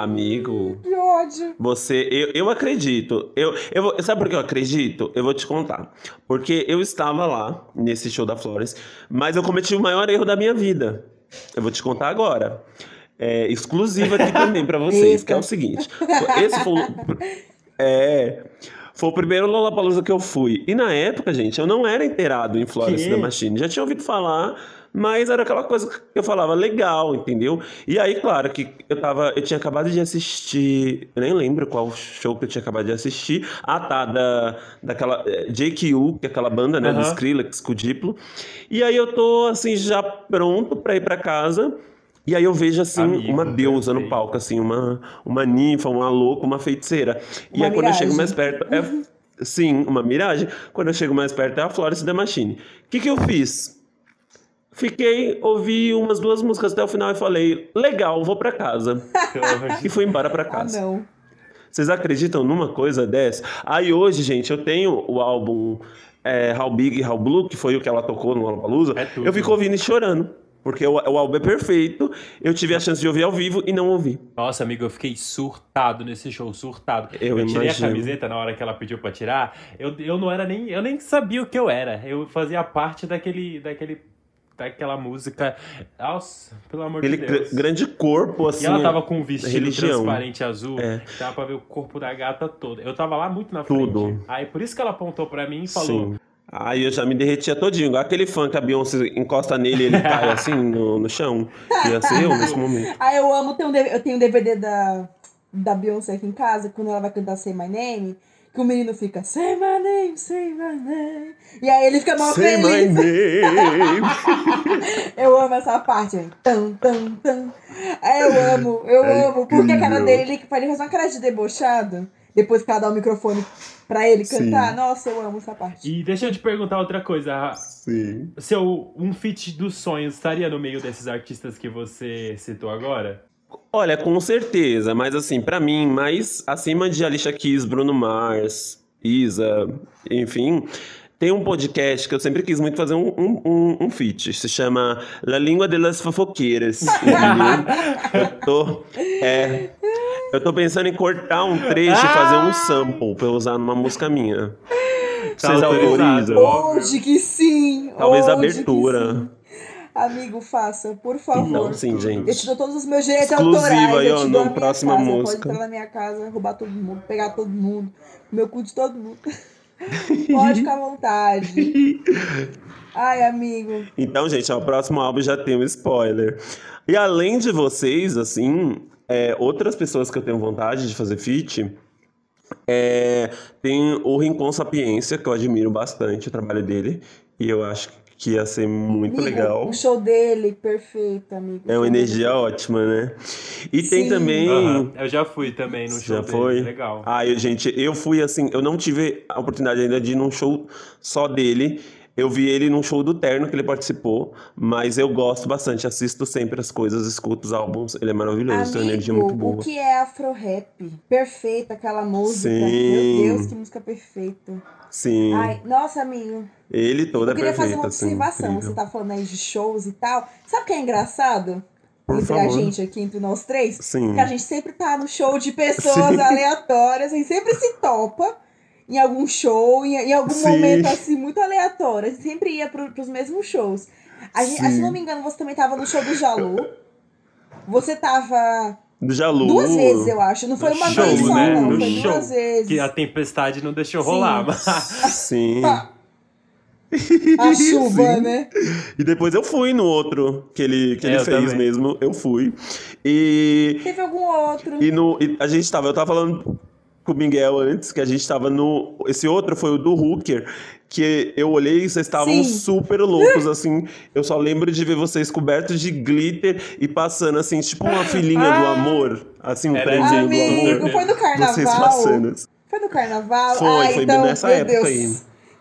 [SPEAKER 11] Amigo.
[SPEAKER 6] Que ódio.
[SPEAKER 11] Você, eu, eu acredito. Eu, eu vou- sabe por que eu acredito? Eu vou te contar. Porque eu estava lá, nesse show da Flores, mas eu cometi o maior erro da minha vida. Eu vou te contar agora. É, exclusiva aqui também pra vocês, que é o seguinte. Esse foi o, é, foi o primeiro Lollapalooza que eu fui. E na época, gente, eu não era inteirado em Florence
[SPEAKER 10] Que?
[SPEAKER 11] da Machine. Já tinha ouvido falar, Mas era aquela coisa que eu falava legal, entendeu? E aí, claro, que eu tava. Eu tinha acabado de assistir. Eu nem lembro qual show que eu tinha acabado de assistir. Ah, tá, da, daquela. eh, JQ, que é aquela banda, né? Do
[SPEAKER 10] Aham.
[SPEAKER 11] Skrillex com o Diplo. E aí eu tô assim, já pronto pra ir pra casa. E aí eu vejo assim
[SPEAKER 10] Amigo,
[SPEAKER 11] uma deusa no palco, assim, uma, uma ninfa, uma louca, uma feiticeira. E
[SPEAKER 6] Uma
[SPEAKER 11] aí quando eu chego
[SPEAKER 6] miragem.
[SPEAKER 11] mais perto. É, sim, uma miragem. Quando eu chego mais perto é a Florence The Machine. O que, que eu fiz? Fiquei, ouvi umas duas músicas até o final e falei, legal, vou pra casa. e fui embora pra
[SPEAKER 6] Ah,
[SPEAKER 11] casa.
[SPEAKER 6] não.
[SPEAKER 11] Vocês acreditam numa coisa dessa? Aí hoje, gente, eu tenho o álbum é, How Big e How Blue, que foi o que ela tocou no Lollapalooza.
[SPEAKER 10] É tudo.
[SPEAKER 11] eu fico ouvindo e chorando. Porque o, o álbum é perfeito, eu tive a chance de ouvir ao vivo e não ouvi.
[SPEAKER 10] Nossa, amigo, eu fiquei surtado nesse show, surtado.
[SPEAKER 11] Eu
[SPEAKER 10] tirei
[SPEAKER 11] imagino.
[SPEAKER 10] a camiseta na hora que ela pediu pra tirar. Eu, eu não era nem. Eu nem sabia o que eu era. Eu fazia parte daquele. daquele daquela música. Nossa, pelo amor
[SPEAKER 11] Aquele
[SPEAKER 10] de Deus.
[SPEAKER 11] grande corpo, assim.
[SPEAKER 10] E ela tava com um vestido
[SPEAKER 11] religião.
[SPEAKER 10] transparente azul,
[SPEAKER 11] É.
[SPEAKER 10] que dava pra ver o corpo da gata toda. Eu tava lá muito na frente.
[SPEAKER 11] Tudo.
[SPEAKER 10] Aí por isso que ela apontou pra mim e falou:
[SPEAKER 11] Sim. Aí eu já me derretia todinho. Igual aquele fã que a Beyoncé encosta nele e ele cai assim no, no chão. Ia ser eu nesse momento.
[SPEAKER 6] Ah, eu amo um eu tenho um DVD da, da Beyoncé aqui em casa, quando ela vai cantar Say My Name, que o menino fica Say My Name, Say My Name. E aí ele fica mal
[SPEAKER 11] Say my
[SPEAKER 6] feliz.
[SPEAKER 11] name.
[SPEAKER 6] Eu amo essa parte, hein? Tum, tum, tum. É, eu amo, eu
[SPEAKER 11] É
[SPEAKER 6] amo. Porque a cara
[SPEAKER 11] incrível.
[SPEAKER 6] dele, ele, ele faz uma cara de debochado. Depois que ela dá o microfone pra ele
[SPEAKER 11] Sim.
[SPEAKER 6] cantar. Nossa, eu amo essa parte.
[SPEAKER 10] E deixa eu te perguntar outra coisa.
[SPEAKER 11] Sim.
[SPEAKER 10] Seu um feat dos sonhos estaria no meio desses artistas que você citou agora?
[SPEAKER 11] Olha, com certeza, mas assim, pra mim, mais acima de Alicia Keys, Bruno Mars, Isa, enfim, tem um podcast que eu sempre quis muito fazer um, um, um, um feat. Se chama La Língua de las Fofoqueiras. eu tô. É. Eu tô pensando em cortar um trecho e fazer um sample pra eu usar numa música minha.
[SPEAKER 10] Tá
[SPEAKER 11] Vocês autorizam?
[SPEAKER 6] Hoje que sim!
[SPEAKER 11] Talvez a
[SPEAKER 6] hoje que
[SPEAKER 11] abertura.
[SPEAKER 6] Amigo, faça, por favor.
[SPEAKER 11] Então, sim,
[SPEAKER 6] Eu
[SPEAKER 11] gente.
[SPEAKER 6] te dou todos os meus direitos
[SPEAKER 11] Exclusivo
[SPEAKER 6] autorais.
[SPEAKER 11] aí,
[SPEAKER 6] eu
[SPEAKER 11] ó,
[SPEAKER 6] te dou
[SPEAKER 11] próxima
[SPEAKER 6] casa.
[SPEAKER 11] música.
[SPEAKER 6] Pode entrar na minha casa, roubar todo mundo, pegar todo mundo, meu cu de todo mundo. Pode ficar à vontade. Ai, amigo.
[SPEAKER 11] Então, gente, ó, o próximo álbum já tem um spoiler. E além de vocês, assim, é, outras pessoas que eu tenho vontade de fazer feat, é, tem o Rincon Sapiência, que eu admiro bastante o trabalho dele. E eu acho que ia ser muito
[SPEAKER 6] Amigo,
[SPEAKER 11] legal.
[SPEAKER 6] O show dele, perfeito, amigo.
[SPEAKER 11] É uma energia ótima, né? E tem
[SPEAKER 6] Sim.
[SPEAKER 11] também.
[SPEAKER 10] Aham, Eu já fui também no show
[SPEAKER 11] Já
[SPEAKER 10] dele,
[SPEAKER 11] foi?
[SPEAKER 10] Legal.
[SPEAKER 11] Ah, eu, gente, eu fui assim, eu não tive a oportunidade ainda de ir num show só dele. Eu vi ele num show do Terno que ele participou, mas eu gosto bastante, assisto sempre as coisas, escuto os álbuns, ele é maravilhoso, tem uma energia muito
[SPEAKER 6] Amigo,
[SPEAKER 11] boa.
[SPEAKER 6] o que é afro-rap? Perfeita aquela música.
[SPEAKER 11] Sim.
[SPEAKER 6] Meu Deus, que música perfeita.
[SPEAKER 11] Sim,
[SPEAKER 6] Ai, nossa, amigo.
[SPEAKER 11] Ele todo
[SPEAKER 6] Eu
[SPEAKER 11] é
[SPEAKER 6] queria fazer
[SPEAKER 11] perfeito,
[SPEAKER 6] uma
[SPEAKER 11] assim,
[SPEAKER 6] observação.
[SPEAKER 11] incrível.
[SPEAKER 6] Você tá falando aí de shows e tal. Sabe o que é engraçado?
[SPEAKER 11] Por
[SPEAKER 6] entre a
[SPEAKER 11] favor.
[SPEAKER 6] gente aqui, entre nós três?
[SPEAKER 11] Sim.
[SPEAKER 6] Que a gente sempre tá no show de pessoas
[SPEAKER 11] Sim.
[SPEAKER 6] aleatórias. A gente sempre se topa em algum show, em, em algum
[SPEAKER 11] Sim.
[SPEAKER 6] momento assim, muito aleatório. A gente sempre ia pro, pros mesmos shows. A gente,
[SPEAKER 11] Sim.
[SPEAKER 6] se não me engano, você também tava no show do Jalu. Você tava
[SPEAKER 11] Do Jalu.
[SPEAKER 6] duas vezes, eu acho. Não foi uma
[SPEAKER 10] show,
[SPEAKER 6] vez só,
[SPEAKER 10] né?
[SPEAKER 6] não.
[SPEAKER 10] No
[SPEAKER 6] Foi
[SPEAKER 10] show.
[SPEAKER 6] duas vezes.
[SPEAKER 10] Que a tempestade não deixou
[SPEAKER 6] Sim.
[SPEAKER 10] rolar, mas...
[SPEAKER 11] Sim.
[SPEAKER 6] A chuva,
[SPEAKER 11] Sim.
[SPEAKER 6] né?
[SPEAKER 11] E depois eu fui no outro que ele, que
[SPEAKER 10] É,
[SPEAKER 11] ele
[SPEAKER 10] eu
[SPEAKER 11] fez
[SPEAKER 10] também.
[SPEAKER 11] mesmo, eu fui. E
[SPEAKER 6] Teve algum outro.
[SPEAKER 11] E, no, e a gente tava, eu tava falando com o Miguel antes, que a gente tava no. Esse outro foi o do Hooker, que eu olhei e vocês estavam super loucos, assim. Eu só lembro de ver vocês cobertos de glitter e passando, assim, tipo uma filhinha do
[SPEAKER 6] Ah.
[SPEAKER 11] amor. Assim, um trenzinho do amor.
[SPEAKER 6] foi no carnaval.
[SPEAKER 11] Vocês passando.
[SPEAKER 6] Foi no carnaval?
[SPEAKER 11] Foi,
[SPEAKER 6] ah,
[SPEAKER 11] foi
[SPEAKER 6] então,
[SPEAKER 11] nessa época
[SPEAKER 6] Deus.
[SPEAKER 11] aí.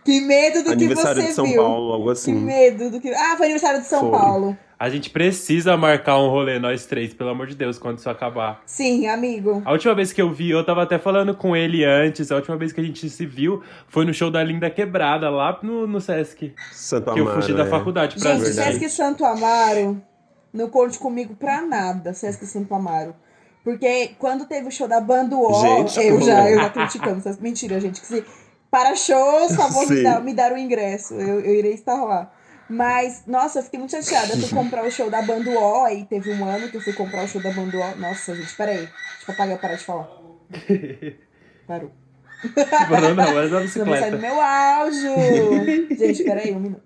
[SPEAKER 6] Que medo do
[SPEAKER 11] Aniversário
[SPEAKER 6] que você
[SPEAKER 11] de São
[SPEAKER 6] viu.
[SPEAKER 11] Paulo, algo
[SPEAKER 6] Que
[SPEAKER 11] assim.
[SPEAKER 6] medo do que. Ah, foi aniversário de São
[SPEAKER 11] Foi.
[SPEAKER 6] Paulo.
[SPEAKER 10] A gente precisa marcar um rolê, nós três, pelo amor de Deus, quando isso acabar.
[SPEAKER 6] Sim, amigo.
[SPEAKER 10] A última vez que eu vi, eu tava até falando com ele antes, a última vez que a gente se viu foi no show da Linda Quebrada, lá no, no Sesc.
[SPEAKER 11] Santo
[SPEAKER 10] que eu
[SPEAKER 11] Amaro,
[SPEAKER 10] fugi da
[SPEAKER 11] é.
[SPEAKER 10] faculdade pra
[SPEAKER 6] Gente. Sesc Santo Amaro, não conte comigo pra nada, Sesc Santo Amaro. Porque quando teve o show da Banda O,
[SPEAKER 11] Gente,
[SPEAKER 6] eu já, eu já criticando. Mentira, gente. Que se, para shows, favor, me dar, me dar o ingresso. Eu, eu irei estar lá. Mas, nossa, eu fiquei muito chateada. Eu fui comprar o show da Banda O, aí teve um ano que eu fui comprar o show da Banda O. Nossa, gente, peraí. Deixa eu apagar parar de falar. Parou.
[SPEAKER 10] Parou não, da
[SPEAKER 6] Senão vai sair do
[SPEAKER 10] bicicleta.
[SPEAKER 6] meu áudio. Gente, peraí, um minuto.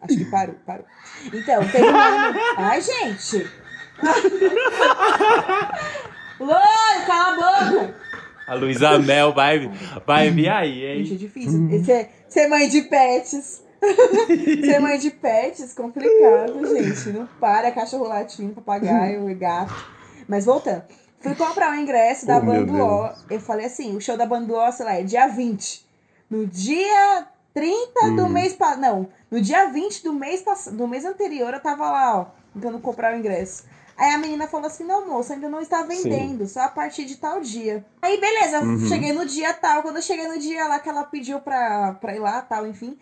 [SPEAKER 6] Acho que parou, parou. Então, teve um ano. Ai, gente! Loi, cala a boca!
[SPEAKER 10] A Luísa Mel vai, vai vir aí, hein?
[SPEAKER 6] Gente, é difícil. Ser, ser mãe de pets. ser mãe de pets, complicado, gente. Não para, cachorro latindo, papagaio e gato. Mas voltando. Fui comprar o ingresso da
[SPEAKER 11] Oh,
[SPEAKER 6] O. Eu falei assim, o show da Banda O, sei lá, é dia 20. No dia 30 do
[SPEAKER 11] Hum.
[SPEAKER 6] mês passado. Não, no dia 20 do mês, do mês anterior eu tava lá, ó, tentando comprar o ingresso. Aí a menina falou assim: não, moça, ainda não está vendendo, só a partir de tal dia. Aí, beleza,
[SPEAKER 11] Uhum.
[SPEAKER 6] cheguei no dia tal. Quando eu cheguei no dia lá que ela pediu pra, pra ir lá, tal, enfim.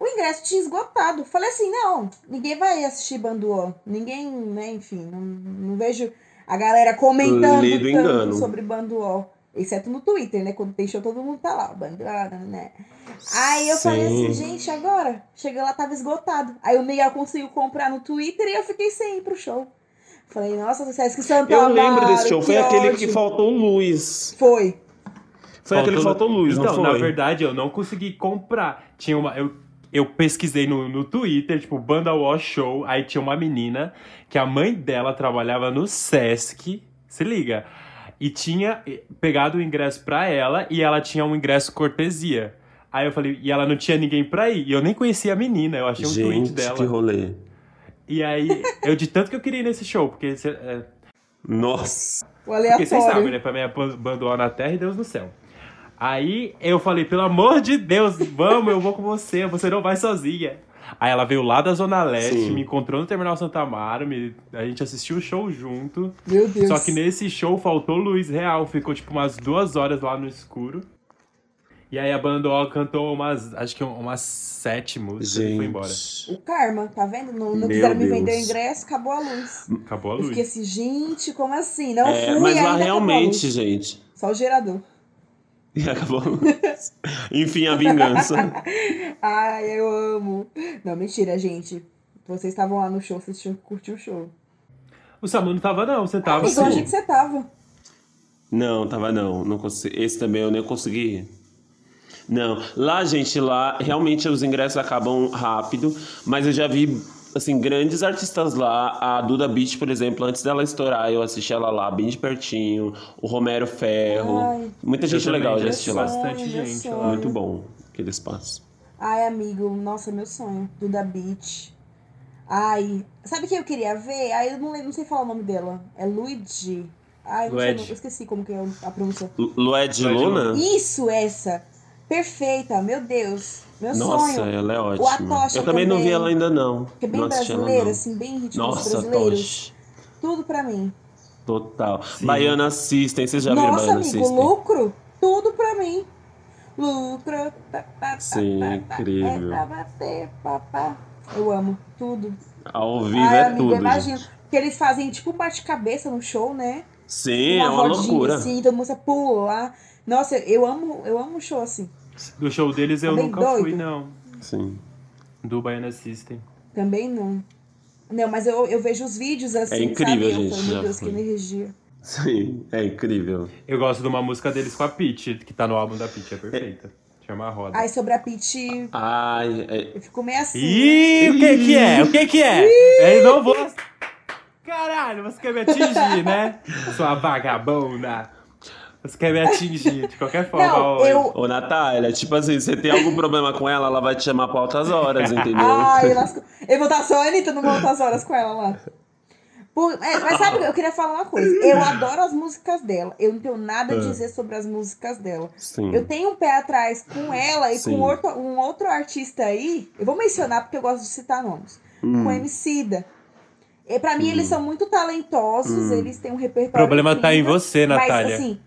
[SPEAKER 6] O ingresso tinha esgotado. Falei assim: não, ninguém vai assistir Banduó. Ninguém, né, enfim, não, não vejo a galera comentando
[SPEAKER 11] Lê do
[SPEAKER 6] tanto
[SPEAKER 11] engano.
[SPEAKER 6] sobre Banduó. Exceto no Twitter, né? Quando tem show, todo mundo tá lá. Banduó, né? Aí eu falei assim,
[SPEAKER 11] Sim.
[SPEAKER 6] gente, agora? Chega lá, tava esgotado. Aí o Miguel conseguiu comprar no Twitter e eu fiquei sem ir pro show. Falei, nossa, sucesso que Santa
[SPEAKER 11] Eu lembro desse show.
[SPEAKER 6] que
[SPEAKER 11] Foi aquele
[SPEAKER 6] ódio.
[SPEAKER 11] que faltou luz.
[SPEAKER 6] Foi.
[SPEAKER 11] Foi aquele que faltou luz,
[SPEAKER 10] então,
[SPEAKER 11] não foi?
[SPEAKER 10] na verdade, eu não consegui comprar. Tinha uma. Eu, eu pesquisei no, no Twitter, tipo, Banda Wash Show. Aí tinha uma menina que a mãe dela trabalhava no Sesc. Se liga. E tinha eh, pegado o ingresso pra ela e ela tinha um ingresso cortesia. Aí eu falei, e ela não tinha ninguém pra ir. E eu nem conhecia a menina, eu achei um tweet
[SPEAKER 11] Gente,
[SPEAKER 10] dela.
[SPEAKER 11] que rolê.
[SPEAKER 10] E aí, eu de tanto que eu queria ir nesse show, porque, cê- é,
[SPEAKER 11] Nossa.
[SPEAKER 6] O
[SPEAKER 10] porque vocês sabem,
[SPEAKER 6] aleatório.
[SPEAKER 10] né? Pra mim é Banduó na terra e Deus no céu. Aí eu falei, pelo amor de Deus, vamos, eu vou com você, você não vai sozinha. Aí ela veio lá da Zona Leste,
[SPEAKER 11] Sim.
[SPEAKER 10] me encontrou no Terminal Santa Amaro, me- a gente assistiu o show junto.
[SPEAKER 6] Meu Deus.
[SPEAKER 10] Só que nesse show faltou luz real, ficou tipo umas duas horas lá no escuro. E aí a banda ó, cantou umas, acho que umas sete músicas e foi embora.
[SPEAKER 11] Gente.
[SPEAKER 6] O karma, tá vendo? Não, não quiseram me vender o ingresso, acabou a luz.
[SPEAKER 10] Acabou a
[SPEAKER 6] Eu
[SPEAKER 10] luz.
[SPEAKER 6] fiquei assim, gente, como assim? Não
[SPEAKER 11] É,
[SPEAKER 6] fui
[SPEAKER 11] mas lá realmente,
[SPEAKER 6] luz.
[SPEAKER 11] gente.
[SPEAKER 6] Só o gerador.
[SPEAKER 11] E acabou. Enfim, a vingança.
[SPEAKER 6] Ai, eu amo. Não, mentira, gente. Vocês estavam lá no show, vocês tinham que curtir o show.
[SPEAKER 10] O Samu não tava não, você tava
[SPEAKER 6] Amigo, eu
[SPEAKER 10] sim.
[SPEAKER 6] achei que você tava.
[SPEAKER 11] Não, tava não. não consegui. Esse também eu nem consegui. Não. Lá, gente, lá realmente os ingressos acabam rápido, mas eu já vi assim grandes artistas lá. A Duda Beat, por exemplo, antes dela estourar, eu assisti ela lá bem de pertinho. O Romero Ferro.
[SPEAKER 6] Ai,
[SPEAKER 11] Muita gente legal
[SPEAKER 10] já
[SPEAKER 11] já assisti
[SPEAKER 10] assisti
[SPEAKER 11] lá.
[SPEAKER 10] bastante gente
[SPEAKER 6] sonho.
[SPEAKER 10] lá.
[SPEAKER 11] Muito bom aquele espaço.
[SPEAKER 6] Ai, amigo, nossa, meu sonho. Duda Beach. Ai, sabe quem eu queria ver? Ai, eu não, lembro, não sei falar o nome dela. É Luigi. Ai, não sei,
[SPEAKER 10] Lued.
[SPEAKER 6] eu esqueci como que é a pronúncia.
[SPEAKER 11] Lu- Lued
[SPEAKER 10] Lued
[SPEAKER 11] Luna?
[SPEAKER 6] Isso, essa. Perfeita, meu Deus. Meu
[SPEAKER 11] Nossa,
[SPEAKER 6] sonho.
[SPEAKER 11] ela é
[SPEAKER 6] O
[SPEAKER 11] ótima.
[SPEAKER 6] Atocha
[SPEAKER 11] Eu também não vi
[SPEAKER 6] também.
[SPEAKER 11] ela ainda não.
[SPEAKER 6] Que é bem
[SPEAKER 11] não ela,
[SPEAKER 6] brasileira,
[SPEAKER 11] não.
[SPEAKER 6] assim, bem ritmos
[SPEAKER 11] Nossa,
[SPEAKER 6] brasileiros.
[SPEAKER 11] Tosh.
[SPEAKER 6] Tudo pra mim.
[SPEAKER 11] Total. Baiana System, vocês já viram
[SPEAKER 6] Nossa,
[SPEAKER 11] Baiana
[SPEAKER 6] amigo,
[SPEAKER 11] System?
[SPEAKER 6] lucro. Tudo pra mim. Lucro. Tá, tá, tá,
[SPEAKER 11] Sim,
[SPEAKER 6] tá, tá,
[SPEAKER 11] incrível.
[SPEAKER 6] É bater, papá. Eu amo tudo.
[SPEAKER 11] Ao vivo
[SPEAKER 6] Ai,
[SPEAKER 11] é
[SPEAKER 6] amigo,
[SPEAKER 11] tudo.
[SPEAKER 6] imagina.
[SPEAKER 11] gente.
[SPEAKER 6] Porque eles fazem tipo um bate-cabeça no show, né?
[SPEAKER 11] Sim, é uma
[SPEAKER 6] rodinha,
[SPEAKER 11] loucura.
[SPEAKER 6] Assim, todo mundo se pula. Nossa, eu amo, eu amo show assim.
[SPEAKER 10] Do show deles eu
[SPEAKER 6] bem
[SPEAKER 10] nunca
[SPEAKER 6] doido?
[SPEAKER 10] fui, não.
[SPEAKER 11] Sim.
[SPEAKER 10] Do Baiana System.
[SPEAKER 6] Também não. Não, mas eu, eu vejo os vídeos assim,
[SPEAKER 11] É incrível,
[SPEAKER 6] sabe? Eu
[SPEAKER 11] gente,
[SPEAKER 6] falo, meu
[SPEAKER 11] já
[SPEAKER 6] Deus, que energia.
[SPEAKER 11] Sim, é incrível.
[SPEAKER 10] Eu gosto de uma música deles com a Peach, que tá no álbum da Peach, é perfeita. Chama a Roda.
[SPEAKER 6] Ai, sobre a Pete,
[SPEAKER 11] Ai, é-
[SPEAKER 6] eu fico meio assim.
[SPEAKER 10] Ih, o que que é? O que que é? Eu não vou... Caralho, você quer me atingir, né? Sua vagabunda. Você quer me atingir de qualquer forma.
[SPEAKER 6] Não, eu-
[SPEAKER 11] Ô, Natália, tipo assim, você tem algum problema com ela, ela vai te chamar pra altas horas, entendeu?
[SPEAKER 6] Ai, lasco... eu vou estar só a Anitta, não vou estar as horas com ela lá. Por- é, mas sabe, eu queria falar uma coisa. Eu adoro as músicas dela. Eu não tenho nada a
[SPEAKER 11] Ah.
[SPEAKER 6] dizer sobre as músicas dela.
[SPEAKER 11] Sim.
[SPEAKER 6] Eu tenho um pé atrás com ela e
[SPEAKER 11] Sim.
[SPEAKER 6] com outro, um outro artista aí. Eu vou mencionar porque eu gosto de citar nomes.
[SPEAKER 11] Hum.
[SPEAKER 6] Com Emicida. E pra mim, eles são muito talentosos,
[SPEAKER 11] Hum.
[SPEAKER 6] eles têm um repertório.
[SPEAKER 10] O problema tá em
[SPEAKER 6] incrível,
[SPEAKER 10] você, Natália.
[SPEAKER 6] Mas assim,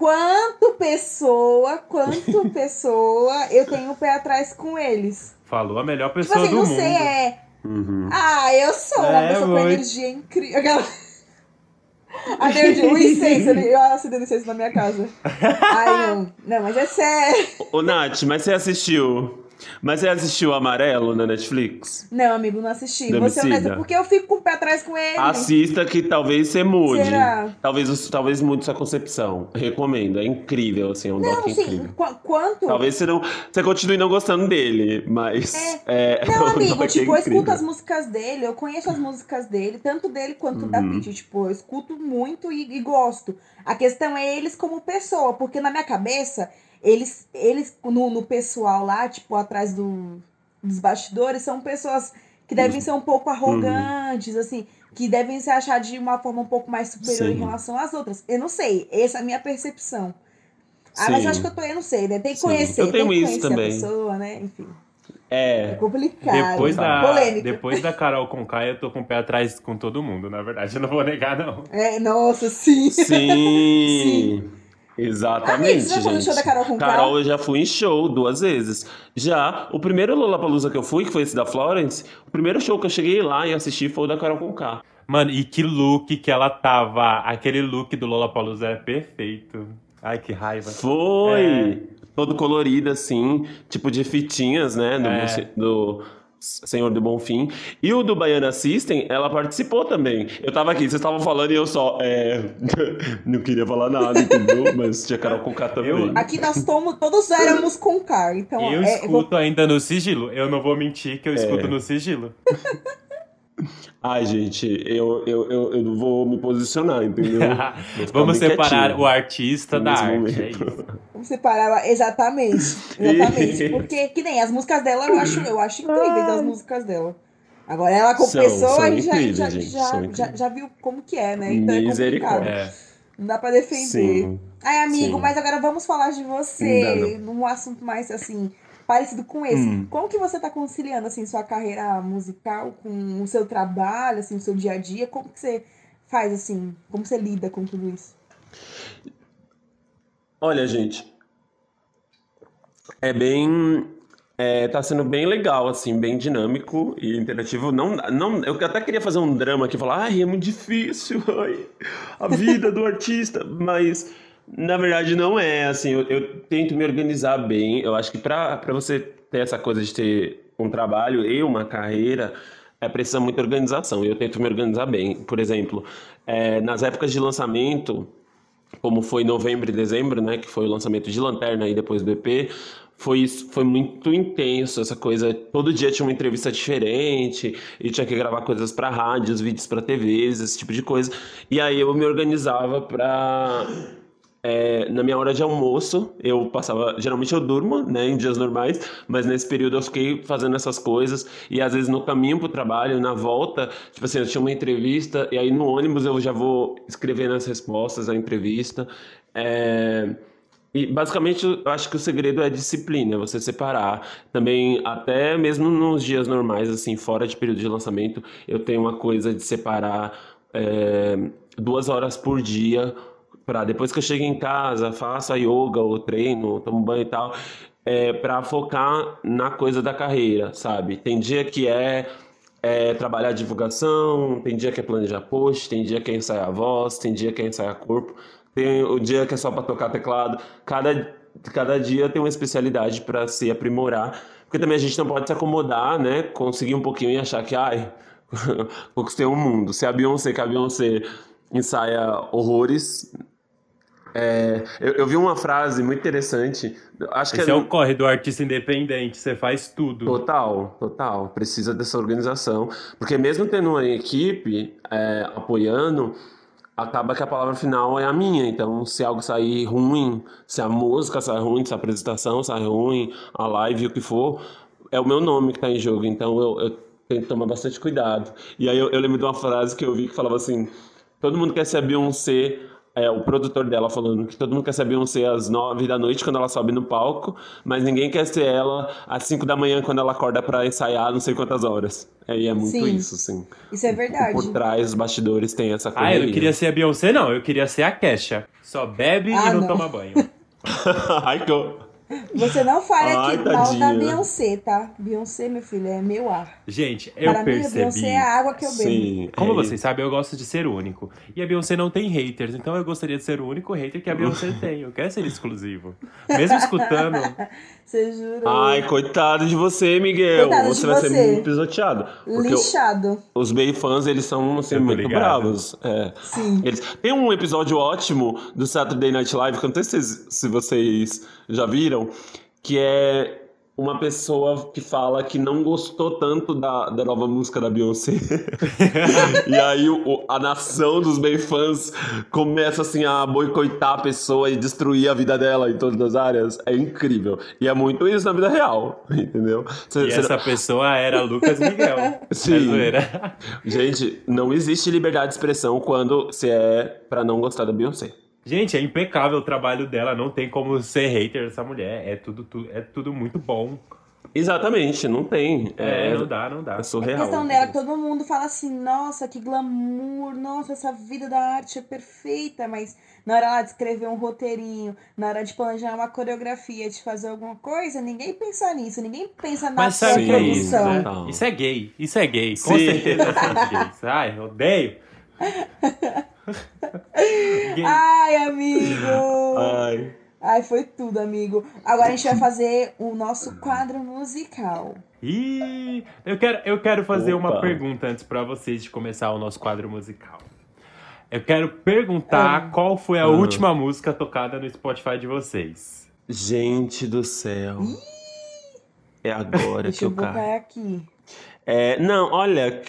[SPEAKER 6] quanto pessoa, quanto pessoa eu tenho um pé atrás com eles.
[SPEAKER 10] Falou a melhor
[SPEAKER 6] Tipo
[SPEAKER 10] pessoa
[SPEAKER 6] assim,
[SPEAKER 10] do
[SPEAKER 6] não
[SPEAKER 10] mundo.
[SPEAKER 6] sei, é.
[SPEAKER 11] Uhum.
[SPEAKER 6] Ah, eu sou uma
[SPEAKER 10] É,
[SPEAKER 6] pessoa com
[SPEAKER 10] muito.
[SPEAKER 6] energia incrível. Aquela... A energia, o incenso, eu acendendo incenso na minha casa. Ai, não. Não, mas é sério.
[SPEAKER 11] Ô, Nath, mas você assistiu Mas você assistiu Amarelo na Netflix?
[SPEAKER 6] Não, amigo, não assisti. Vou ser honesta, porque eu fico com o pé atrás com ele.
[SPEAKER 11] Assista que talvez você mude.
[SPEAKER 6] Será?
[SPEAKER 11] Talvez, talvez mude sua concepção. Recomendo, é incrível, assim, é um
[SPEAKER 6] Não,
[SPEAKER 11] doc
[SPEAKER 6] sim,
[SPEAKER 11] incrível.
[SPEAKER 6] qu- quanto?
[SPEAKER 11] Talvez você não. Você continue não gostando dele, mas. É,
[SPEAKER 6] Não,
[SPEAKER 11] um
[SPEAKER 6] amigo, tipo, eu
[SPEAKER 11] incrível.
[SPEAKER 6] escuto as músicas dele, eu conheço as músicas dele, tanto dele quanto da
[SPEAKER 11] Uhum.
[SPEAKER 6] Pitty. Tipo, eu escuto muito e, e gosto. A questão é eles como pessoa, porque na minha cabeça, eles, eles no, no pessoal lá, tipo, atrás do, dos bastidores, são pessoas que devem ser um pouco arrogantes, assim, que devem se achar de uma forma um pouco mais superior em
[SPEAKER 11] Sim.
[SPEAKER 6] relação às outras. Eu não sei, essa é a minha percepção. Ah, mas
[SPEAKER 11] Sim.
[SPEAKER 6] eu acho que eu tô, eu não sei, né? Tem que
[SPEAKER 11] Sim.
[SPEAKER 6] conhecer,
[SPEAKER 11] Eu tenho
[SPEAKER 6] tem que
[SPEAKER 11] isso também.
[SPEAKER 6] a pessoa, né? Enfim,
[SPEAKER 11] É.
[SPEAKER 6] é complicado.
[SPEAKER 10] Depois da,
[SPEAKER 6] Polêmico.
[SPEAKER 10] depois da Carol com K, eu tô com o pé atrás com todo mundo, na verdade. Eu não vou negar, não.
[SPEAKER 6] É, nossa, sim.
[SPEAKER 11] Sim. Exatamente,
[SPEAKER 6] Amigo, você já foi no
[SPEAKER 11] gente.
[SPEAKER 6] show da Carol Conká?
[SPEAKER 11] Carol, eu já fui em show duas vezes. Já, o primeiro Lollapalooza que eu fui, que foi esse da Florence, o primeiro show que eu cheguei lá e assisti foi o da Carol Conká.
[SPEAKER 10] Mano, e que look que ela tava. Aquele look do Lollapalooza é perfeito. Ai, que raiva.
[SPEAKER 11] Foi! Todo colorido, assim, tipo de fitinhas, né? Do,
[SPEAKER 10] É.
[SPEAKER 11] Do Senhor do Bonfim. E o do Baiana System, ela participou também. Eu tava aqui, vocês estavam falando e eu só. É... não queria falar nada, entendeu? Mas tinha Carol Conká também.
[SPEAKER 6] Aqui nós tomos, todos éramos com car, então
[SPEAKER 10] Eu
[SPEAKER 6] é,
[SPEAKER 10] escuto ainda no sigilo. Eu não vou mentir que eu escuto no sigilo.
[SPEAKER 11] Ai, gente, eu, eu, eu, eu vou me posicionar, entendeu?
[SPEAKER 10] Vamos separar
[SPEAKER 11] quietinho
[SPEAKER 10] o artista da arte.
[SPEAKER 11] momento.
[SPEAKER 10] É isso.
[SPEAKER 6] Vamos separar exatamente. Exatamente. Porque, que nem as músicas dela, eu acho, eu acho incríveis as músicas dela. Agora, ela como
[SPEAKER 11] São-
[SPEAKER 6] pessoa,
[SPEAKER 11] são
[SPEAKER 6] a gente já,
[SPEAKER 11] incríveis,
[SPEAKER 6] já,
[SPEAKER 11] gente,
[SPEAKER 6] já, já, já viu como que é, né? Então é complicado.
[SPEAKER 11] Misericórdia.
[SPEAKER 6] Não dá pra defender.
[SPEAKER 11] Sim.
[SPEAKER 6] Ai, amigo,
[SPEAKER 11] Sim.
[SPEAKER 6] mas agora vamos falar de você,
[SPEAKER 11] Não
[SPEAKER 6] num assunto mais, assim, parecido com esse.
[SPEAKER 11] Hum.
[SPEAKER 6] Como que você tá conciliando, assim, sua carreira musical com o seu trabalho, assim, o seu dia a dia? Como que você faz, assim, como você lida com tudo isso?
[SPEAKER 11] Olha, gente, é bem. É, tá sendo bem legal, assim, bem dinâmico e interativo. Não, não, eu até queria fazer um drama aqui, falar, ai, é muito difícil, ai, a vida do artista, mas na verdade não é, assim, eu, eu tento me organizar bem. Eu acho que pra você ter essa coisa de ter um trabalho e uma carreira, é precisa muita organização. Eu tento me organizar bem. Por exemplo, é, nas épocas de lançamento, como foi novembro e dezembro, né, que foi o lançamento de Lanterna e depois EP, foi, isso- foi muito intenso essa coisa. Todo dia tinha uma entrevista diferente e tinha que gravar coisas para rádios, vídeos para TVs, esse tipo de coisa. E aí eu me organizava para é, na minha hora de almoço, eu passava. Geralmente eu durmo, né, em dias normais, mas nesse período eu fiquei fazendo essas coisas. E às vezes no caminho pro trabalho, na volta, tipo assim, eu tinha uma entrevista, e aí no ônibus eu já vou escrevendo as respostas da entrevista. É, e basicamente eu acho que o segredo é disciplina, você separar. Também, até mesmo nos dias normais, assim, fora de período de lançamento, eu tenho uma coisa de separar é, duas horas por dia para depois que eu chego em casa, faço a yoga, ou treino, tomo banho e tal, é, para focar na coisa da carreira, sabe? Tem dia que é, é trabalhar divulgação, tem dia que é planejar post, tem dia que é ensaiar voz, tem dia que é ensaiar corpo, tem o dia que é só para tocar teclado. Cada, cada dia tem uma especialidade para se aprimorar, porque também a gente não pode se acomodar, né? Conseguir um pouquinho e achar que, ai, conquistei o mundo. Se a Beyoncé, que a Beyoncé ensaia horrores. É, eu, eu vi uma frase muito interessante. Acho que
[SPEAKER 10] Esse é o corre do artista independente, você faz tudo.
[SPEAKER 11] Total, total. Precisa dessa organização. Porque mesmo tendo uma equipe é, apoiando, acaba que a palavra final é a minha. Então, se algo sair ruim, se a música sair ruim, se a apresentação sair ruim, a live, o que for, é o meu nome que está em jogo. Então, eu, eu tenho que tomar bastante cuidado. E aí, eu, eu lembro de uma frase que eu vi que falava assim: todo mundo quer ser a Beyoncé. É, o produtor dela falando que todo mundo quer ser a Beyoncé às nove da noite quando ela sobe no palco, mas ninguém quer ser ela às cinco da manhã quando ela acorda pra ensaiar não sei quantas horas. É, e é muito
[SPEAKER 6] Sim.
[SPEAKER 11] isso, assim.
[SPEAKER 6] Isso é verdade.
[SPEAKER 11] Por trás dos bastidores tem essa coisa.
[SPEAKER 10] Ah, eu não queria ser a Beyoncé, não. Eu queria ser a Kesha. Só bebe
[SPEAKER 6] Ah,
[SPEAKER 10] e não,
[SPEAKER 6] não.
[SPEAKER 10] toma banho.
[SPEAKER 11] Ai, que
[SPEAKER 6] Você não fale
[SPEAKER 11] Ai,
[SPEAKER 6] aqui mal da. Beyoncé, tá? Beyoncé, meu filho, é meu ar.
[SPEAKER 10] Gente, eu
[SPEAKER 6] Para mim, a
[SPEAKER 10] percebi.
[SPEAKER 6] Beyoncé é a água que eu bebo.
[SPEAKER 11] Sim.
[SPEAKER 10] Como
[SPEAKER 11] é,
[SPEAKER 10] vocês sabem, eu gosto de ser único. E a Beyoncé não tem haters, então eu gostaria de ser o único hater que a Beyoncé tem. Eu quero ser exclusivo. Mesmo escutando.
[SPEAKER 6] Você jura?
[SPEAKER 11] Ai, coitado de você, Miguel.
[SPEAKER 6] Coitado
[SPEAKER 11] você
[SPEAKER 6] de
[SPEAKER 11] vai
[SPEAKER 6] você.
[SPEAKER 11] ser muito pisoteado.
[SPEAKER 6] Lixado.
[SPEAKER 11] os Bay fãs, eles são assim, muito
[SPEAKER 10] ligado.
[SPEAKER 11] bravos. É.
[SPEAKER 6] Sim.
[SPEAKER 11] Eles... Tem um episódio ótimo do Saturday Night Live, que eu não sei se, se vocês já viram, que é uma pessoa que fala que não gostou tanto da, da nova música da Beyoncé. e aí o- a nação dos Bay fãs começa assim a boicotar a pessoa e destruir a vida dela em todas as áreas. É incrível. E é muito isso na vida real, entendeu? Cê-
[SPEAKER 10] E
[SPEAKER 11] cê-
[SPEAKER 10] essa pessoa era Lucas Miguel.
[SPEAKER 11] Sim.
[SPEAKER 10] É zoeira.
[SPEAKER 11] Gente, não existe liberdade de expressão quando se é pra não gostar da Beyoncé.
[SPEAKER 10] Gente, é impecável o trabalho dela. Não tem como ser hater dessa mulher. É tudo, tu- é tudo muito bom.
[SPEAKER 11] Exatamente, não tem.
[SPEAKER 10] É, não dá, não dá.
[SPEAKER 11] É
[SPEAKER 6] A
[SPEAKER 11] surreal.
[SPEAKER 6] questão dela é que todo mundo fala assim, nossa, que glamour, nossa, essa vida da arte é perfeita, mas na hora lá de escrever um roteirinho, na hora de planejar uma coreografia, de fazer alguma coisa, ninguém pensa nisso, ninguém pensa na
[SPEAKER 10] Mas sabe o que é isso,
[SPEAKER 6] produção.
[SPEAKER 10] né?
[SPEAKER 11] Não.
[SPEAKER 10] Isso é gay. Isso é gay. Com
[SPEAKER 11] Sim.
[SPEAKER 10] certeza gays. Ai, odeio.
[SPEAKER 6] Ai, amigo!
[SPEAKER 11] Ai.
[SPEAKER 6] Ai, foi tudo, amigo. Agora a gente vai fazer o nosso quadro musical.
[SPEAKER 10] Ih, eu quero, eu quero fazer uma
[SPEAKER 11] Opa.
[SPEAKER 10] pergunta antes pra vocês de começar o nosso quadro musical. Eu quero perguntar qual foi a
[SPEAKER 11] Ah.
[SPEAKER 10] última música tocada no Spotify de vocês.
[SPEAKER 11] Gente do céu. É agora
[SPEAKER 6] Deixa
[SPEAKER 11] que
[SPEAKER 6] eu
[SPEAKER 11] caio.
[SPEAKER 6] aqui.
[SPEAKER 11] É, não, olha.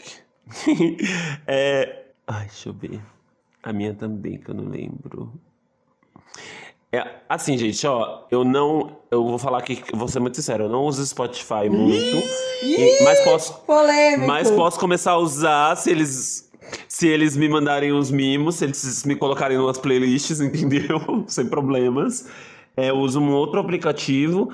[SPEAKER 11] é, ai, deixa eu ver. A minha também, que eu não lembro. É, assim, gente, ó, eu não. Eu vou falar aqui, vou ser muito sincero, eu não uso Spotify muito. e- mas posso.
[SPEAKER 6] Polêmico.
[SPEAKER 11] Mas posso começar a usar se eles. Se eles me mandarem uns mimos, se eles me colocarem umas playlists, entendeu? Sem problemas. É, eu uso um outro aplicativo.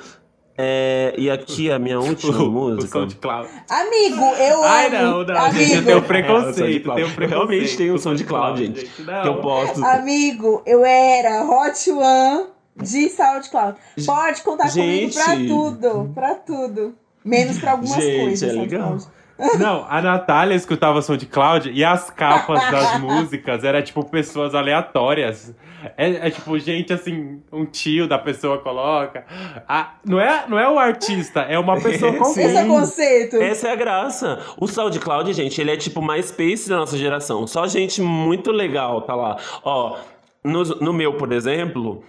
[SPEAKER 11] É, e aqui a minha última
[SPEAKER 10] O
[SPEAKER 11] música.
[SPEAKER 10] SoundCloud.
[SPEAKER 6] Amigo, eu
[SPEAKER 10] Ai,
[SPEAKER 6] amo.
[SPEAKER 10] não, não,
[SPEAKER 6] amigo,
[SPEAKER 10] gente, eu tenho
[SPEAKER 11] É, o
[SPEAKER 10] preconceito. Tenho preconceito.
[SPEAKER 11] realmente tenho um
[SPEAKER 10] com
[SPEAKER 11] SoundCloud, gente.
[SPEAKER 10] não.
[SPEAKER 11] Que eu posto.
[SPEAKER 6] Amigo, eu era Hot One de SoundCloud. Pode contar comigo pra
[SPEAKER 11] Gente.
[SPEAKER 6] tudo, pra tudo. Menos pra algumas
[SPEAKER 11] Gente,
[SPEAKER 6] coisas.
[SPEAKER 11] é legal.
[SPEAKER 6] SoundCloud.
[SPEAKER 10] Não, a Natália escutava SoundCloud e as capas das músicas era tipo pessoas aleatórias. É, é tipo gente assim, um tio da pessoa coloca. Ah, não, é, não é o artista, é uma pessoa
[SPEAKER 11] Sim.
[SPEAKER 10] com
[SPEAKER 6] Esse é o conceito.
[SPEAKER 11] Essa é a graça. O SoundCloud, gente, ele é tipo MySpace da nossa geração. Só gente muito legal tá lá. Ó, no, no meu, por exemplo,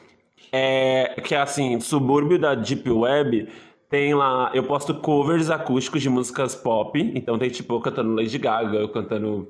[SPEAKER 11] é que é assim, subúrbio da Deep Web, tem lá, eu posto covers acústicos de músicas pop. Então tem tipo eu cantando Lady Gaga, eu cantando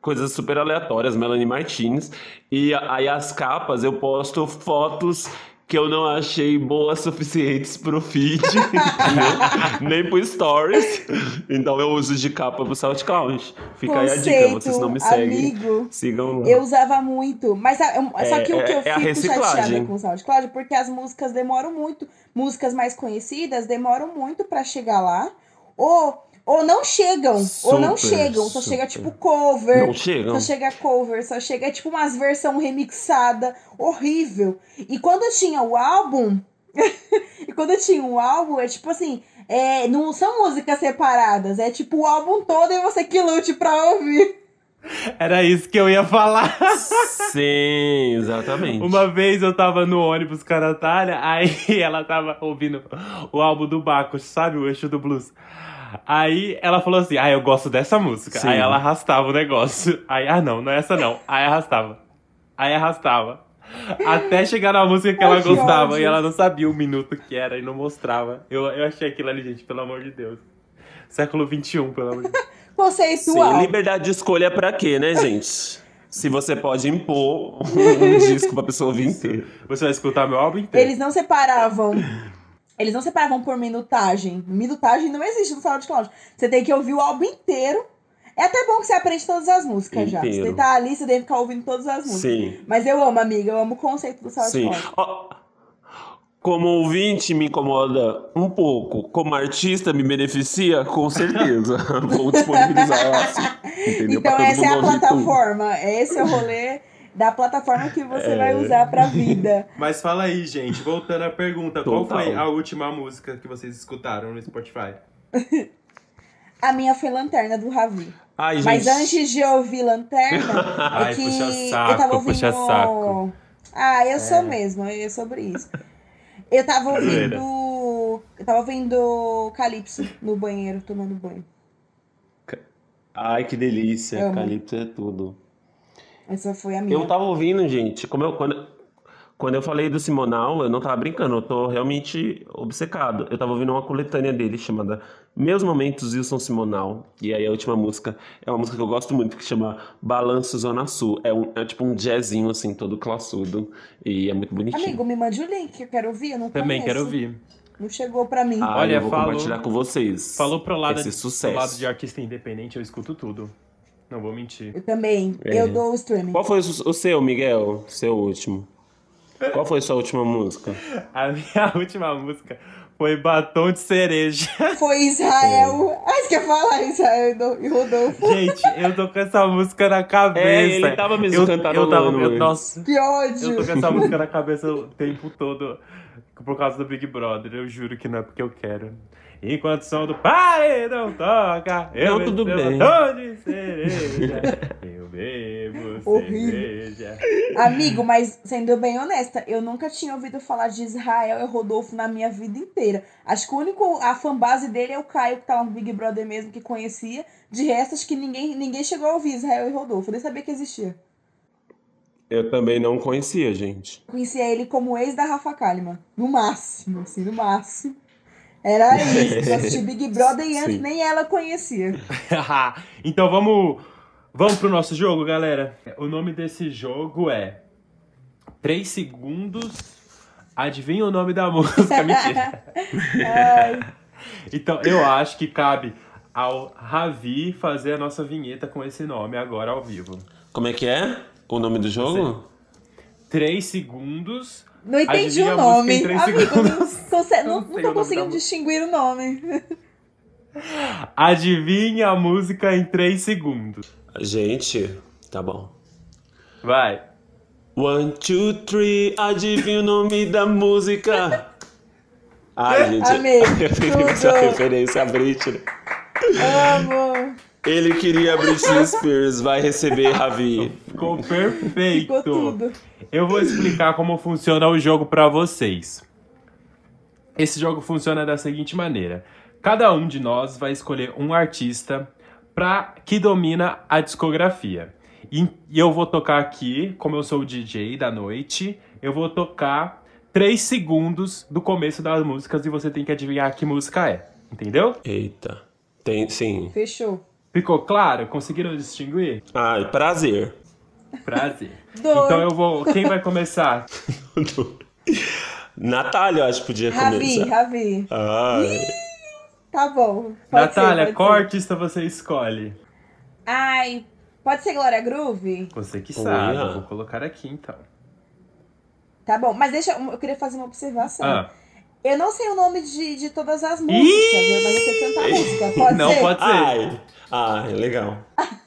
[SPEAKER 11] coisas super aleatórias, Melanie Martins. E aí as capas eu posto fotos que eu não achei boas suficientes pro feed, entendeu? nem pro stories. Então eu uso de capa pro SoundCloud. Fica aí a dica,
[SPEAKER 6] Conceito,
[SPEAKER 11] vocês não me seguem.
[SPEAKER 6] amigo.
[SPEAKER 11] Sigam lá.
[SPEAKER 6] Eu usava muito, mas a- eu- só
[SPEAKER 11] É,
[SPEAKER 6] que o que eu
[SPEAKER 11] é a
[SPEAKER 6] fico chateada com o SoundCloud porque as músicas demoram muito, músicas mais conhecidas demoram muito pra chegar lá, ou ou não chegam, ou não
[SPEAKER 11] Super,
[SPEAKER 6] chegam, só
[SPEAKER 11] super.
[SPEAKER 6] chega tipo cover,
[SPEAKER 11] Não chegam.
[SPEAKER 6] só chega cover, só chega tipo umas versão remixada, horrível. E quando tinha o álbum, e quando tinha um álbum, é tipo assim, é, não são músicas separadas, é tipo o álbum todo e você que lute pra ouvir.
[SPEAKER 10] Era isso que eu ia falar.
[SPEAKER 11] Sim, exatamente.
[SPEAKER 10] Uma vez eu tava no ônibus com a Natália, aí ela tava ouvindo o álbum do Baco, sabe? O eixo do blues. Aí ela falou assim: Ah, eu gosto dessa música.
[SPEAKER 11] Sim.
[SPEAKER 10] Aí ela arrastava o negócio. Aí, ah, não, não é essa não. Aí arrastava. Aí arrastava. Até chegar na música que
[SPEAKER 6] Ai,
[SPEAKER 10] ela
[SPEAKER 6] que
[SPEAKER 10] gostava
[SPEAKER 6] ódio.
[SPEAKER 10] e ela não sabia o minuto que era e não mostrava. Eu, eu achei aquilo ali, gente, pelo amor de Deus. Século XXI, pelo amor de Deus.
[SPEAKER 6] Conceitual.
[SPEAKER 11] Sim, liberdade de escolha pra quê, né, gente? Se você pode impor um disco pra pessoa ouvir inteiro.
[SPEAKER 10] Você vai escutar meu álbum inteiro.
[SPEAKER 6] Eles não separavam. Eles não separavam por minutagem. Minutagem não existe no SoundCloud. Você tem que ouvir o álbum inteiro. É até bom que você aprende todas as músicas já.
[SPEAKER 11] Inteiro.
[SPEAKER 6] Você tá ali, você deve ficar ouvindo todas as músicas.
[SPEAKER 11] Sim.
[SPEAKER 6] Mas eu amo, amiga. Eu amo o conceito do
[SPEAKER 11] Sim.
[SPEAKER 6] SoundCloud.
[SPEAKER 11] Ó, como ouvinte me incomoda um pouco. Como artista me beneficia, com certeza. Vou disponibilizar assim, entendeu?
[SPEAKER 6] Então essa é a plataforma. Esse é o rolê da plataforma que você
[SPEAKER 10] É.
[SPEAKER 6] vai usar pra vida.
[SPEAKER 10] Mas fala aí, gente, voltando à pergunta, qual
[SPEAKER 11] Total.
[SPEAKER 10] foi a última música que vocês escutaram no Spotify?
[SPEAKER 6] A minha foi Lanterna do Ravi.
[SPEAKER 11] Ai,
[SPEAKER 6] Mas
[SPEAKER 11] gente.
[SPEAKER 6] antes de ouvir Lanterna, é
[SPEAKER 10] Ai,
[SPEAKER 6] que
[SPEAKER 10] puxa
[SPEAKER 6] eu
[SPEAKER 10] saco,
[SPEAKER 6] tava ouvindo...
[SPEAKER 10] puxa saco.
[SPEAKER 6] Ah, eu sou
[SPEAKER 10] É.
[SPEAKER 6] mesmo, é sobre isso. Eu tava ouvindo... Eu tava ouvindo Calypso no banheiro, tomando banho.
[SPEAKER 11] Ai, que delícia.
[SPEAKER 6] Amo.
[SPEAKER 11] Calypso é tudo.
[SPEAKER 6] Essa foi a minha.
[SPEAKER 11] Eu tava ouvindo, gente, como eu, quando, quando eu falei do Simonal, eu não tava brincando, eu tô realmente obcecado. Eu tava ouvindo uma coletânea dele chamada Meus Momentos Wilson Simonal. E aí a última música é uma música que eu gosto muito, que chama Balanço Zona Sul. É, um, é tipo um jazzinho, assim, todo classudo. E é muito bonitinho.
[SPEAKER 6] Amigo, me mande o link, que eu quero ouvir, eu não
[SPEAKER 10] Também
[SPEAKER 6] conheço.
[SPEAKER 10] quero ouvir.
[SPEAKER 6] Não chegou pra mim.
[SPEAKER 11] Ah,
[SPEAKER 10] Olha,
[SPEAKER 11] eu vou
[SPEAKER 10] falou-
[SPEAKER 11] compartilhar com vocês.
[SPEAKER 10] Falou pro lado,
[SPEAKER 11] esse
[SPEAKER 10] pro
[SPEAKER 11] sucesso.
[SPEAKER 10] lado de artista independente, eu escuto tudo. Não vou mentir.
[SPEAKER 6] Eu também.
[SPEAKER 11] É.
[SPEAKER 6] Eu dou o streaming.
[SPEAKER 11] Qual foi o o seu, Miguel? Seu último? Qual foi a sua última música?
[SPEAKER 10] A minha última música foi Batom de Cereja.
[SPEAKER 6] Foi Israel. Ah, você quer falar Israel e Do- Rodolfo?
[SPEAKER 10] Gente, eu tô com essa música na cabeça.
[SPEAKER 11] É, ele tava mesmo
[SPEAKER 10] eu,
[SPEAKER 11] cantarolando
[SPEAKER 10] eu tava, eu. Nossa,
[SPEAKER 6] Que ódio.
[SPEAKER 10] eu tô com essa música na cabeça o tempo todo por causa do Big Brother. Eu juro que não é porque eu quero. Enquanto o som do paredão toca, eu
[SPEAKER 11] Não, tudo bem.
[SPEAKER 10] de cereja. Eu bebo
[SPEAKER 6] Horrível.
[SPEAKER 10] cerveja.
[SPEAKER 6] Amigo, mas sendo bem honesta, eu nunca tinha ouvido falar de Israel e Rodolfo na minha vida inteira. Acho que o único, a fanbase dele é o Caio, que tá lá no Big Brother mesmo, que conhecia. De resto, acho que ninguém, ninguém chegou a ouvir Israel e Rodolfo. Eu nem sabia que existia.
[SPEAKER 11] Eu também não conhecia, gente.
[SPEAKER 6] Conhecia ele como ex da Rafa Kalimann. No máximo, assim, no máximo. Era isso. Eu assisti Big Brother e antes
[SPEAKER 11] Sim.
[SPEAKER 6] nem ela conhecia.
[SPEAKER 10] então vamos, vamos pro nosso jogo, galera. O nome desse jogo é 3 segundos. Adivinha o nome da música? Mentira. Então eu acho que cabe ao Ravi fazer a nossa vinheta com esse nome agora ao vivo.
[SPEAKER 11] Como é que é o nome do jogo?
[SPEAKER 10] 3 segundos.
[SPEAKER 6] Não entendi
[SPEAKER 10] Adivinha
[SPEAKER 6] o nome. Amigo, não,
[SPEAKER 10] Não
[SPEAKER 6] não, tô conseguindo distinguir o nome.
[SPEAKER 10] Adivinha a música em 3 segundos.
[SPEAKER 11] Gente, tá bom.
[SPEAKER 10] Vai.
[SPEAKER 11] One, two, three, adivinha o nome da música. Ai, gente,
[SPEAKER 6] Amei,
[SPEAKER 11] eu fiz essa referência a Britney.
[SPEAKER 6] Amo.
[SPEAKER 11] Ele queria Britney Spears, vai receber Ravi.
[SPEAKER 10] Ficou perfeito.
[SPEAKER 6] Ficou tudo.
[SPEAKER 10] Eu vou explicar como funciona o jogo pra vocês. Esse jogo funciona da seguinte maneira: cada um de nós vai escolher um artista pra que domina a discografia. E, e eu vou tocar aqui, como eu sou o DJ da noite, eu vou tocar 3 segundos do começo das músicas e você tem que adivinhar que música é. Entendeu?
[SPEAKER 11] Eita. Tem, sim.
[SPEAKER 6] Fechou.
[SPEAKER 10] Ficou claro? Conseguiram distinguir?
[SPEAKER 11] Ai, prazer.
[SPEAKER 10] Prazer.
[SPEAKER 6] Dois.
[SPEAKER 10] Então eu vou. Quem vai começar?
[SPEAKER 11] Natália, eu acho que podia
[SPEAKER 6] Ravi,
[SPEAKER 11] começar.
[SPEAKER 6] Ravi.
[SPEAKER 11] Ai.
[SPEAKER 6] Tá bom. Pode
[SPEAKER 10] Natália,
[SPEAKER 6] ser,
[SPEAKER 10] qual
[SPEAKER 6] ser.
[SPEAKER 10] artista você escolhe?
[SPEAKER 6] Ai, pode ser Glória Groove?
[SPEAKER 10] Você que
[SPEAKER 11] Olha.
[SPEAKER 10] sabe, eu vou colocar aqui então.
[SPEAKER 6] Tá bom, mas deixa eu, eu queria fazer uma observação.
[SPEAKER 10] Ah,
[SPEAKER 6] Eu não sei o nome de, de todas as músicas, mas eu sei cantar a música. Pode
[SPEAKER 10] não
[SPEAKER 6] ser?
[SPEAKER 10] pode ser.
[SPEAKER 11] Ai. Ai, legal.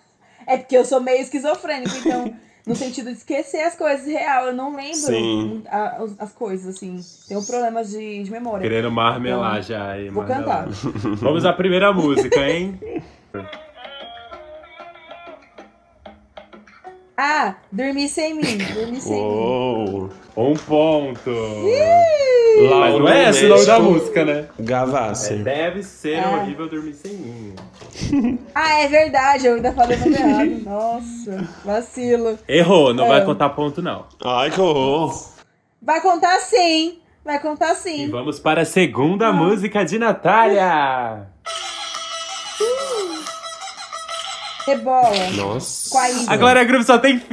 [SPEAKER 6] É porque eu sou meio esquizofrênico, então, no sentido de esquecer as coisas real, eu não lembro a- as, as coisas, assim. Tenho problemas de, de memória.
[SPEAKER 10] Querendo marmelar já aí.
[SPEAKER 6] Vou
[SPEAKER 10] marmelar. Vamos à primeira música, hein?
[SPEAKER 6] Ah, Dormir Sem Mim. Dormir Sem Mim.
[SPEAKER 11] Uou.
[SPEAKER 10] Um ponto.
[SPEAKER 11] Lá
[SPEAKER 10] Mas não é esse o nome da música, né?
[SPEAKER 11] Gavassi.
[SPEAKER 10] É, deve ser
[SPEAKER 6] É.
[SPEAKER 10] horrível dormir sem mim.
[SPEAKER 6] Ah, é verdade, eu ainda falei nome errado. Nossa, vacilo.
[SPEAKER 10] Errou, não
[SPEAKER 6] É.
[SPEAKER 10] vai contar ponto não.
[SPEAKER 11] Ai, que horror.
[SPEAKER 6] Vai contar sim. Vai contar
[SPEAKER 10] E
[SPEAKER 6] sim.
[SPEAKER 10] vamos para a segunda música de Natália.
[SPEAKER 6] Rebola.
[SPEAKER 11] Nossa.
[SPEAKER 6] Com a Isa.
[SPEAKER 10] A Glória Groove só tem.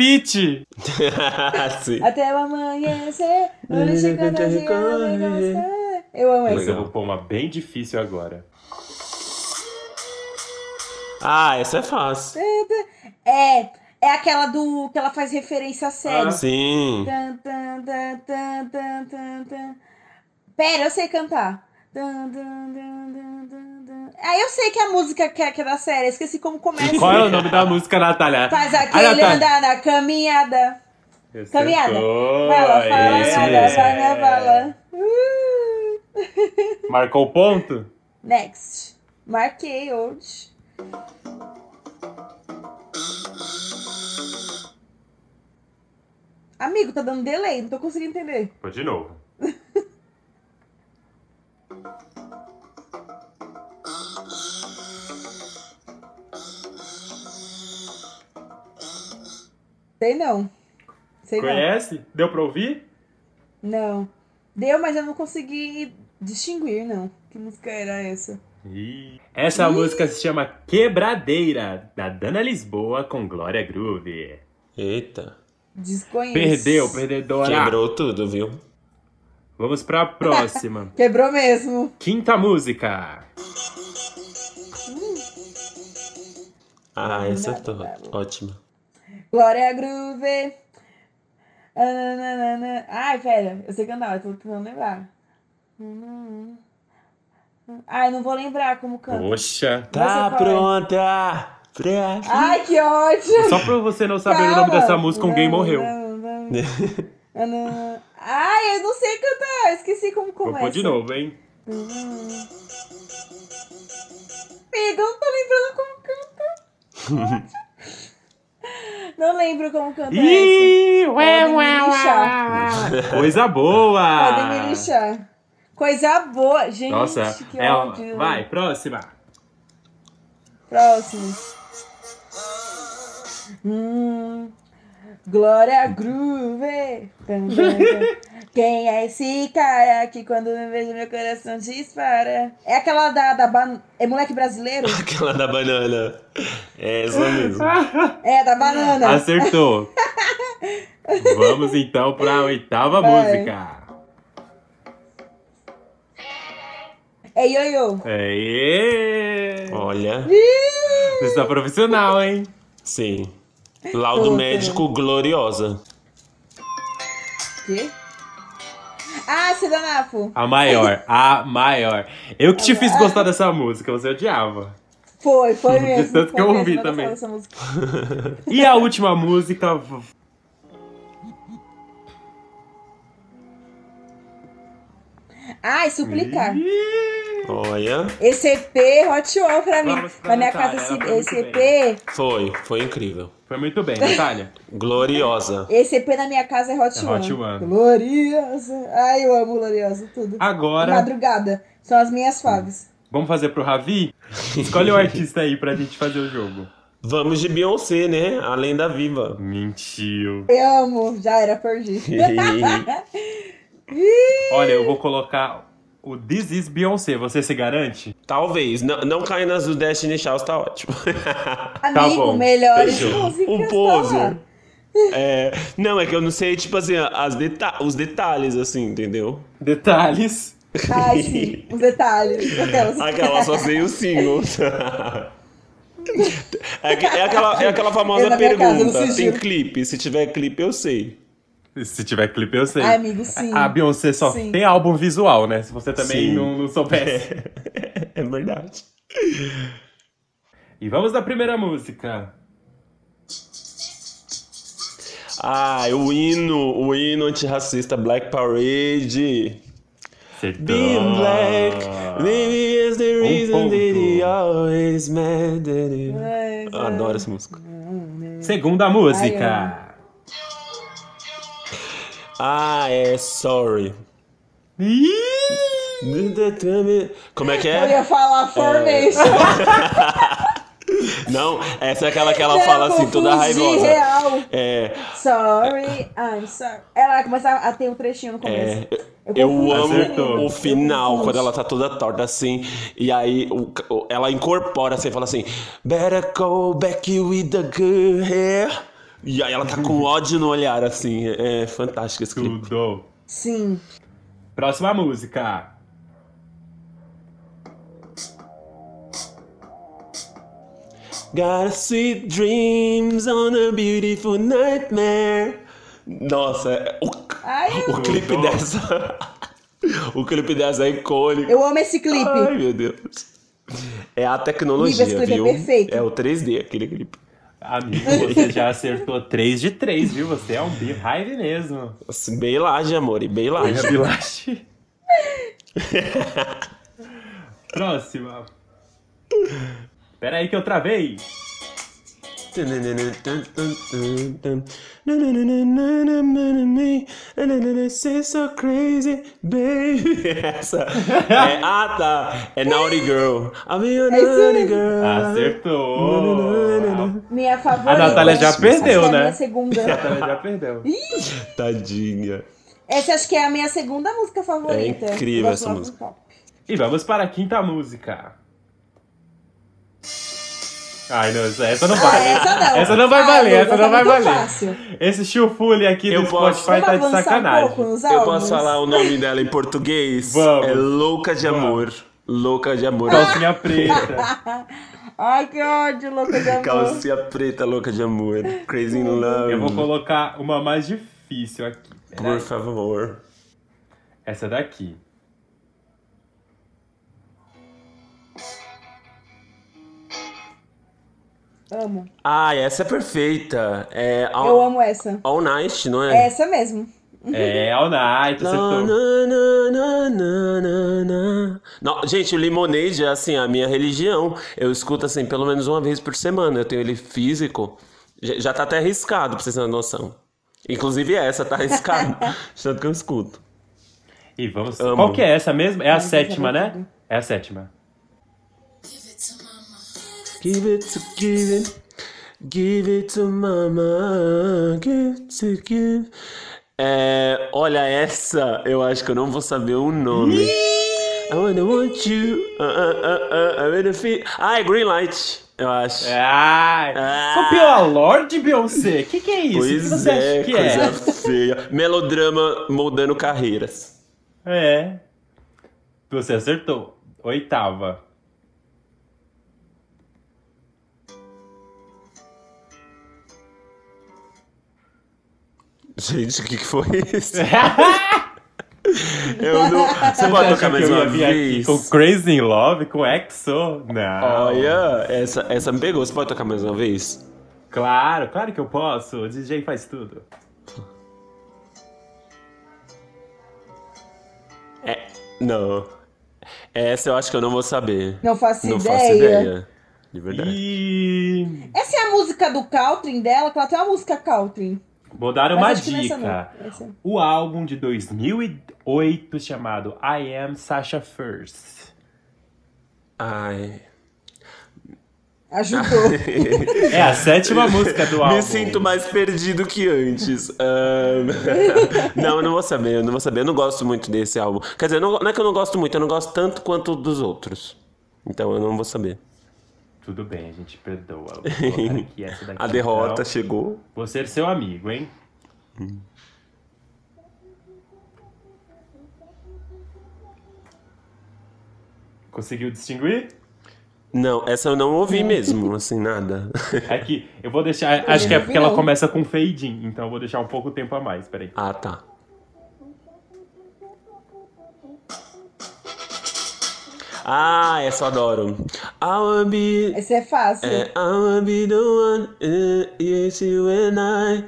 [SPEAKER 11] Sim.
[SPEAKER 6] Até o amanhecer. onde chega na dia, Eu amo
[SPEAKER 10] Mas
[SPEAKER 6] essa.
[SPEAKER 10] eu vou pôr uma bem difícil agora.
[SPEAKER 11] Ah, essa é fácil.
[SPEAKER 6] É, é aquela do que ela faz referência a série.
[SPEAKER 10] Ah.
[SPEAKER 11] Sim.
[SPEAKER 6] Tan, tan, tan, tan, tan, tan, tan. Pera, eu sei cantar. Tan, tan, tan, tan, tan, Ah, eu sei que a música que é, que é da série, esqueci como começa.
[SPEAKER 10] Qual é o nome da música, Natália?
[SPEAKER 6] Faz
[SPEAKER 10] A
[SPEAKER 6] aquele
[SPEAKER 10] Natália.
[SPEAKER 6] andar na caminhada. Caminhada.
[SPEAKER 10] Acertou.
[SPEAKER 6] Fala, fala,
[SPEAKER 10] Esse
[SPEAKER 6] nada,
[SPEAKER 10] mesmo.
[SPEAKER 6] vai bala. Uh.
[SPEAKER 10] Marcou o ponto?
[SPEAKER 6] Next. Marquei hoje. Amigo, tá dando delay, não tô conseguindo entender.
[SPEAKER 10] Vou de novo.
[SPEAKER 6] Sei não. Sei
[SPEAKER 10] Conhece? Deu pra ouvir?
[SPEAKER 6] não. Não. Deu, mas eu não consegui distinguir, não. Que música era essa?
[SPEAKER 10] Ih. Essa música se chama Quebradeira, da Dana Lisboa com Glória Groove.
[SPEAKER 11] Eita.
[SPEAKER 6] Desconheço.
[SPEAKER 10] Perdeu, perdedora.
[SPEAKER 11] Quebrou tudo, viu?
[SPEAKER 10] Vamos pra próxima.
[SPEAKER 6] Quebrou mesmo.
[SPEAKER 10] Quinta música.
[SPEAKER 11] Ah, essa é to- ótima.
[SPEAKER 6] Glória Groove. Ah, Ananana. Ai, pera, eu sei cantar, eu tô tentando lembrar. Ai, não vou lembrar como canta.
[SPEAKER 10] Poxa.
[SPEAKER 11] Tá
[SPEAKER 6] Você
[SPEAKER 11] pronta pra...
[SPEAKER 6] Ai, que ódio!
[SPEAKER 10] Só pra você não saber o nome dessa música, alguém morreu.
[SPEAKER 6] Ai, eu não sei cantar, eu esqueci como
[SPEAKER 10] Vou
[SPEAKER 6] começa.
[SPEAKER 10] pôr de novo, hein?
[SPEAKER 6] Amigo, eu não tô lembrando como canta. Não lembro como canta
[SPEAKER 10] Ih,
[SPEAKER 6] essa.
[SPEAKER 10] ué,
[SPEAKER 6] Podem me
[SPEAKER 10] ué,
[SPEAKER 6] lixar.
[SPEAKER 10] ué. Coisa boa!
[SPEAKER 6] Podem me lixar. Coisa boa. Gente,
[SPEAKER 10] Nossa,
[SPEAKER 6] que
[SPEAKER 10] ela...
[SPEAKER 6] ódio.
[SPEAKER 10] vai, próxima.
[SPEAKER 6] Próximo. Hum, Glória Groove. Quem é esse cara que quando me vejo meu coração dispara? É aquela da, da ban... É moleque brasileiro?
[SPEAKER 11] Aquela da banana. É essa mesmo.
[SPEAKER 6] É, da banana.
[SPEAKER 10] Acertou. Vamos então pra oitava
[SPEAKER 6] Vai.
[SPEAKER 10] música.
[SPEAKER 6] É ioiô.
[SPEAKER 10] Aê!
[SPEAKER 11] Olha.
[SPEAKER 10] Você está profissional, hein?
[SPEAKER 11] Sim. Laudo
[SPEAKER 6] Puta.
[SPEAKER 11] médico gloriosa.
[SPEAKER 6] Quê? Ah, Sedanafo.
[SPEAKER 10] A maior, a maior. Eu que te fiz gostar dessa música, você odiava.
[SPEAKER 6] Foi, foi
[SPEAKER 10] De
[SPEAKER 6] mesmo.
[SPEAKER 10] tanto que
[SPEAKER 6] foi
[SPEAKER 10] eu
[SPEAKER 6] mesmo,
[SPEAKER 10] ouvi
[SPEAKER 6] eu
[SPEAKER 10] também. E a última música.
[SPEAKER 6] Ai, suplicar.
[SPEAKER 11] Olha.
[SPEAKER 6] Esse EP Hot Wall pra mim.
[SPEAKER 10] Vamos pra
[SPEAKER 6] Na minha
[SPEAKER 10] Natália,
[SPEAKER 6] casa,
[SPEAKER 10] ela
[SPEAKER 6] esse,
[SPEAKER 10] foi muito
[SPEAKER 6] esse EP.
[SPEAKER 11] Foi, foi incrível.
[SPEAKER 10] Foi muito bem, Natália.
[SPEAKER 11] Gloriosa.
[SPEAKER 6] Esse EP na minha casa é Hot
[SPEAKER 10] É
[SPEAKER 6] One.
[SPEAKER 10] Hot One.
[SPEAKER 6] Gloriosa. Ai, eu amo Gloriosa, tudo.
[SPEAKER 10] Agora,
[SPEAKER 6] Madrugada. São as minhas faves.
[SPEAKER 10] vamos fazer pro Ravi? Escolhe o artista aí pra gente fazer o jogo.
[SPEAKER 11] Vamos de Beyoncé, né? Além da viva.
[SPEAKER 10] Mentiu.
[SPEAKER 6] Eu amo. Já era, perdi.
[SPEAKER 10] Olha, eu vou colocar o This is Beyoncé. Você se garante?
[SPEAKER 11] Talvez. Não, não caia nas do Destiny Child, tá ótimo.
[SPEAKER 6] Amigo,
[SPEAKER 10] bom.
[SPEAKER 6] melhores
[SPEAKER 11] Fechou.
[SPEAKER 6] músicas.
[SPEAKER 11] Um
[SPEAKER 6] tá
[SPEAKER 11] poser.
[SPEAKER 6] lá.
[SPEAKER 11] É, não, é que eu não sei, tipo assim, as deta os detalhes, assim, entendeu?
[SPEAKER 10] Detalhes.
[SPEAKER 6] Ai, sim. Os detalhes. Aquelas.
[SPEAKER 11] Aquela só sei os singles. É, é aquela, é aquela famosa
[SPEAKER 6] casa,
[SPEAKER 11] pergunta: tem clipe? Se tiver clipe, eu sei.
[SPEAKER 10] Se tiver clipe, eu sei.
[SPEAKER 6] Ai, amigo, sim.
[SPEAKER 10] A Beyoncé só
[SPEAKER 6] Sim.
[SPEAKER 10] tem álbum visual, né? Se você também
[SPEAKER 11] Sim.
[SPEAKER 10] não, não soubesse.
[SPEAKER 11] É verdade.
[SPEAKER 10] E vamos na primeira música.
[SPEAKER 11] Ah, o hino, o hino antirracista Black Parade.
[SPEAKER 10] Acertou.
[SPEAKER 11] Being black, maybe is the
[SPEAKER 10] Um
[SPEAKER 11] reason that he always mad.
[SPEAKER 6] Ai,
[SPEAKER 11] Eu Adoro essa música.
[SPEAKER 10] Segunda música.
[SPEAKER 11] Ah, é Sorry. Como é que
[SPEAKER 6] Eu
[SPEAKER 11] é?
[SPEAKER 6] ia falar Formation.
[SPEAKER 11] Não, essa é aquela que ela
[SPEAKER 6] Não,
[SPEAKER 11] fala assim, toda raivosa.
[SPEAKER 6] real.
[SPEAKER 11] É,
[SPEAKER 6] Sorry, I'm sorry. Ela começa a ter um trechinho no começo.
[SPEAKER 11] é, eu
[SPEAKER 6] confundi.
[SPEAKER 11] amo
[SPEAKER 10] Acertou.
[SPEAKER 11] o final, quando ela tá toda torta assim, e aí o- o- ela incorpora assim, fala assim, Better go back with the good hair. E aí ela tá com ódio no olhar, assim, é, é fantástico esse clipe.
[SPEAKER 10] Tudo.
[SPEAKER 6] Sim.
[SPEAKER 10] Próxima música.
[SPEAKER 11] Got sweet dreams on a beautiful nightmare. Nossa, o,
[SPEAKER 6] Ai,
[SPEAKER 11] o clipe dessa. o clipe dessa é icônico.
[SPEAKER 6] eu amo esse clipe.
[SPEAKER 11] Ai, meu Deus. É a tecnologia,
[SPEAKER 6] esse clipe é
[SPEAKER 11] viu?
[SPEAKER 6] perfeito.
[SPEAKER 11] É o 3D, aquele clipe.
[SPEAKER 10] Amigo, você já acertou 3 de 3, viu? Você é um beehive mesmo.
[SPEAKER 11] Laje, amor, e.
[SPEAKER 10] É bilache. Próxima. Pera aí que eu travei.
[SPEAKER 11] Say so crazy, baby. Essa. É, ah, tá. É Naughty Girl. I'll be a
[SPEAKER 6] É
[SPEAKER 11] naughty girl.
[SPEAKER 10] Acertou.
[SPEAKER 6] Minha favorita.
[SPEAKER 10] A Natália já perdeu,
[SPEAKER 6] é a
[SPEAKER 10] né?
[SPEAKER 6] minha segunda.
[SPEAKER 10] A Natália já perdeu.
[SPEAKER 11] Tadinha.
[SPEAKER 6] Essa acho que é a minha segunda música favorita.
[SPEAKER 11] É incrível essa música.
[SPEAKER 10] E vamos para a quinta música. Ai, não, essa- essa não
[SPEAKER 6] Ah,
[SPEAKER 10] vale.
[SPEAKER 6] essa não.
[SPEAKER 10] Essa não vai
[SPEAKER 6] Ah,
[SPEAKER 10] valer, essa não
[SPEAKER 6] tá
[SPEAKER 10] vai valer.
[SPEAKER 6] fácil.
[SPEAKER 10] Esse chufule aqui
[SPEAKER 11] Eu
[SPEAKER 10] do
[SPEAKER 11] posso-
[SPEAKER 10] Spotify tá de sacanagem.
[SPEAKER 6] um
[SPEAKER 11] Eu posso falar o nome dela em português?
[SPEAKER 10] Vamos.
[SPEAKER 11] É Louca de
[SPEAKER 10] Vamos.
[SPEAKER 11] Amor. Louca de Amor.
[SPEAKER 10] Calcinha preta.
[SPEAKER 6] Ai, que ódio, louca de amor.
[SPEAKER 11] Calcinha preta, louca de amor. Crazy in Love.
[SPEAKER 10] Eu vou colocar uma mais difícil aqui.
[SPEAKER 11] Por favor.
[SPEAKER 10] Essa daqui.
[SPEAKER 6] Amo.
[SPEAKER 11] Ah, essa é perfeita. É All,
[SPEAKER 6] Eu amo essa.
[SPEAKER 11] All Night, não
[SPEAKER 6] É
[SPEAKER 11] é?
[SPEAKER 6] essa mesmo.
[SPEAKER 10] É, All Night, acertou.
[SPEAKER 11] na, na, na. Não, gente, o Lemonade é assim, a minha religião. Eu escuto assim pelo menos uma vez por semana. Eu tenho ele físico. Já, tá até arriscado, pra vocês terem noção. Inclusive essa tá arriscado. de Tanto que eu escuto.
[SPEAKER 10] E vamos.
[SPEAKER 11] Amo.
[SPEAKER 10] Qual que é essa mesmo? É a
[SPEAKER 6] essa
[SPEAKER 10] sétima,
[SPEAKER 6] é
[SPEAKER 10] né? É a sétima.
[SPEAKER 11] Give it to give it. Give it to mama. Give it to give. É, olha, essa eu acho que eu não vou saber o nome. I wanna want you. Uh, uh, uh, uh, I wanna feel. Ah, é Green Light, eu acho.
[SPEAKER 10] Ai,
[SPEAKER 11] Ah.
[SPEAKER 10] copiou a Lorde Beyoncé? Que que é isso? o que
[SPEAKER 11] Pois
[SPEAKER 10] você
[SPEAKER 11] é,
[SPEAKER 10] acha que
[SPEAKER 11] coisa
[SPEAKER 10] é?
[SPEAKER 11] feia. Melodrama moldando carreiras.
[SPEAKER 10] É. Você acertou. Oitava.
[SPEAKER 11] Gente, o que, que foi isso? eu não. Você pode tocar mais uma vez?
[SPEAKER 10] com Crazy in Love, com EXO? Não.
[SPEAKER 11] Olha, essa, essa me pegou. Você pode tocar mais uma vez?
[SPEAKER 10] Claro, claro que eu posso. O DJ faz tudo.
[SPEAKER 11] É. Não. Essa eu acho que eu não vou saber.
[SPEAKER 6] Não faço
[SPEAKER 11] Não
[SPEAKER 6] ideia.
[SPEAKER 11] faço ideia. De verdade.
[SPEAKER 10] E
[SPEAKER 6] Essa é a música do Caltrin dela, que ela tem uma música Caltrin.
[SPEAKER 10] Vou dar uma dica. O álbum de 2008 chamado I Am Sasha First.
[SPEAKER 11] Ai.
[SPEAKER 6] Ajudou.
[SPEAKER 10] É a sétima música do álbum.
[SPEAKER 11] Me sinto mais perdido que antes. Ahn, não, eu não vou saber, eu não vou saber. Eu não gosto muito desse álbum. Quer dizer, não, não é que eu não gosto muito, eu não gosto tanto quanto dos outros. Então eu não vou saber.
[SPEAKER 10] Tudo bem, a gente perdoa. Vou colocar aqui essa daqui,
[SPEAKER 11] A derrota
[SPEAKER 10] então.
[SPEAKER 11] chegou.
[SPEAKER 10] Vou ser seu amigo, hein? Conseguiu distinguir?
[SPEAKER 11] Não, essa eu não ouvi mesmo, assim, nada.
[SPEAKER 10] É que eu vou deixar. Acho que é porque ela começa com fade in, então eu vou deixar um pouco tempo a mais. Peraí.
[SPEAKER 11] Ah, tá. Ah, essa eu adoro. I wanna be.
[SPEAKER 6] Essa é fácil.
[SPEAKER 11] É, I wanna be the one. Uh, yes, you and I.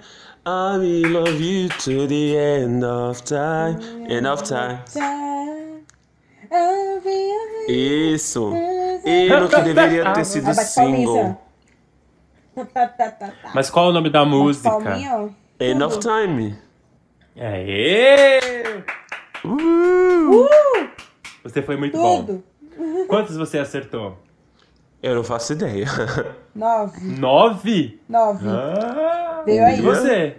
[SPEAKER 11] I will love you to the end of time. End of time. Isso. Hino que deveria ter sido single.
[SPEAKER 6] Tá.
[SPEAKER 10] Mas qual é o nome da música?
[SPEAKER 11] End of time.
[SPEAKER 10] Aê!
[SPEAKER 11] Uh!
[SPEAKER 10] Você foi muito bom.
[SPEAKER 6] Tudo.
[SPEAKER 10] Quantos você acertou?
[SPEAKER 11] Eu não faço ideia.
[SPEAKER 6] Nove.
[SPEAKER 10] Nove?
[SPEAKER 6] Nove.
[SPEAKER 10] Ah,
[SPEAKER 6] Veio aí.
[SPEAKER 10] E você?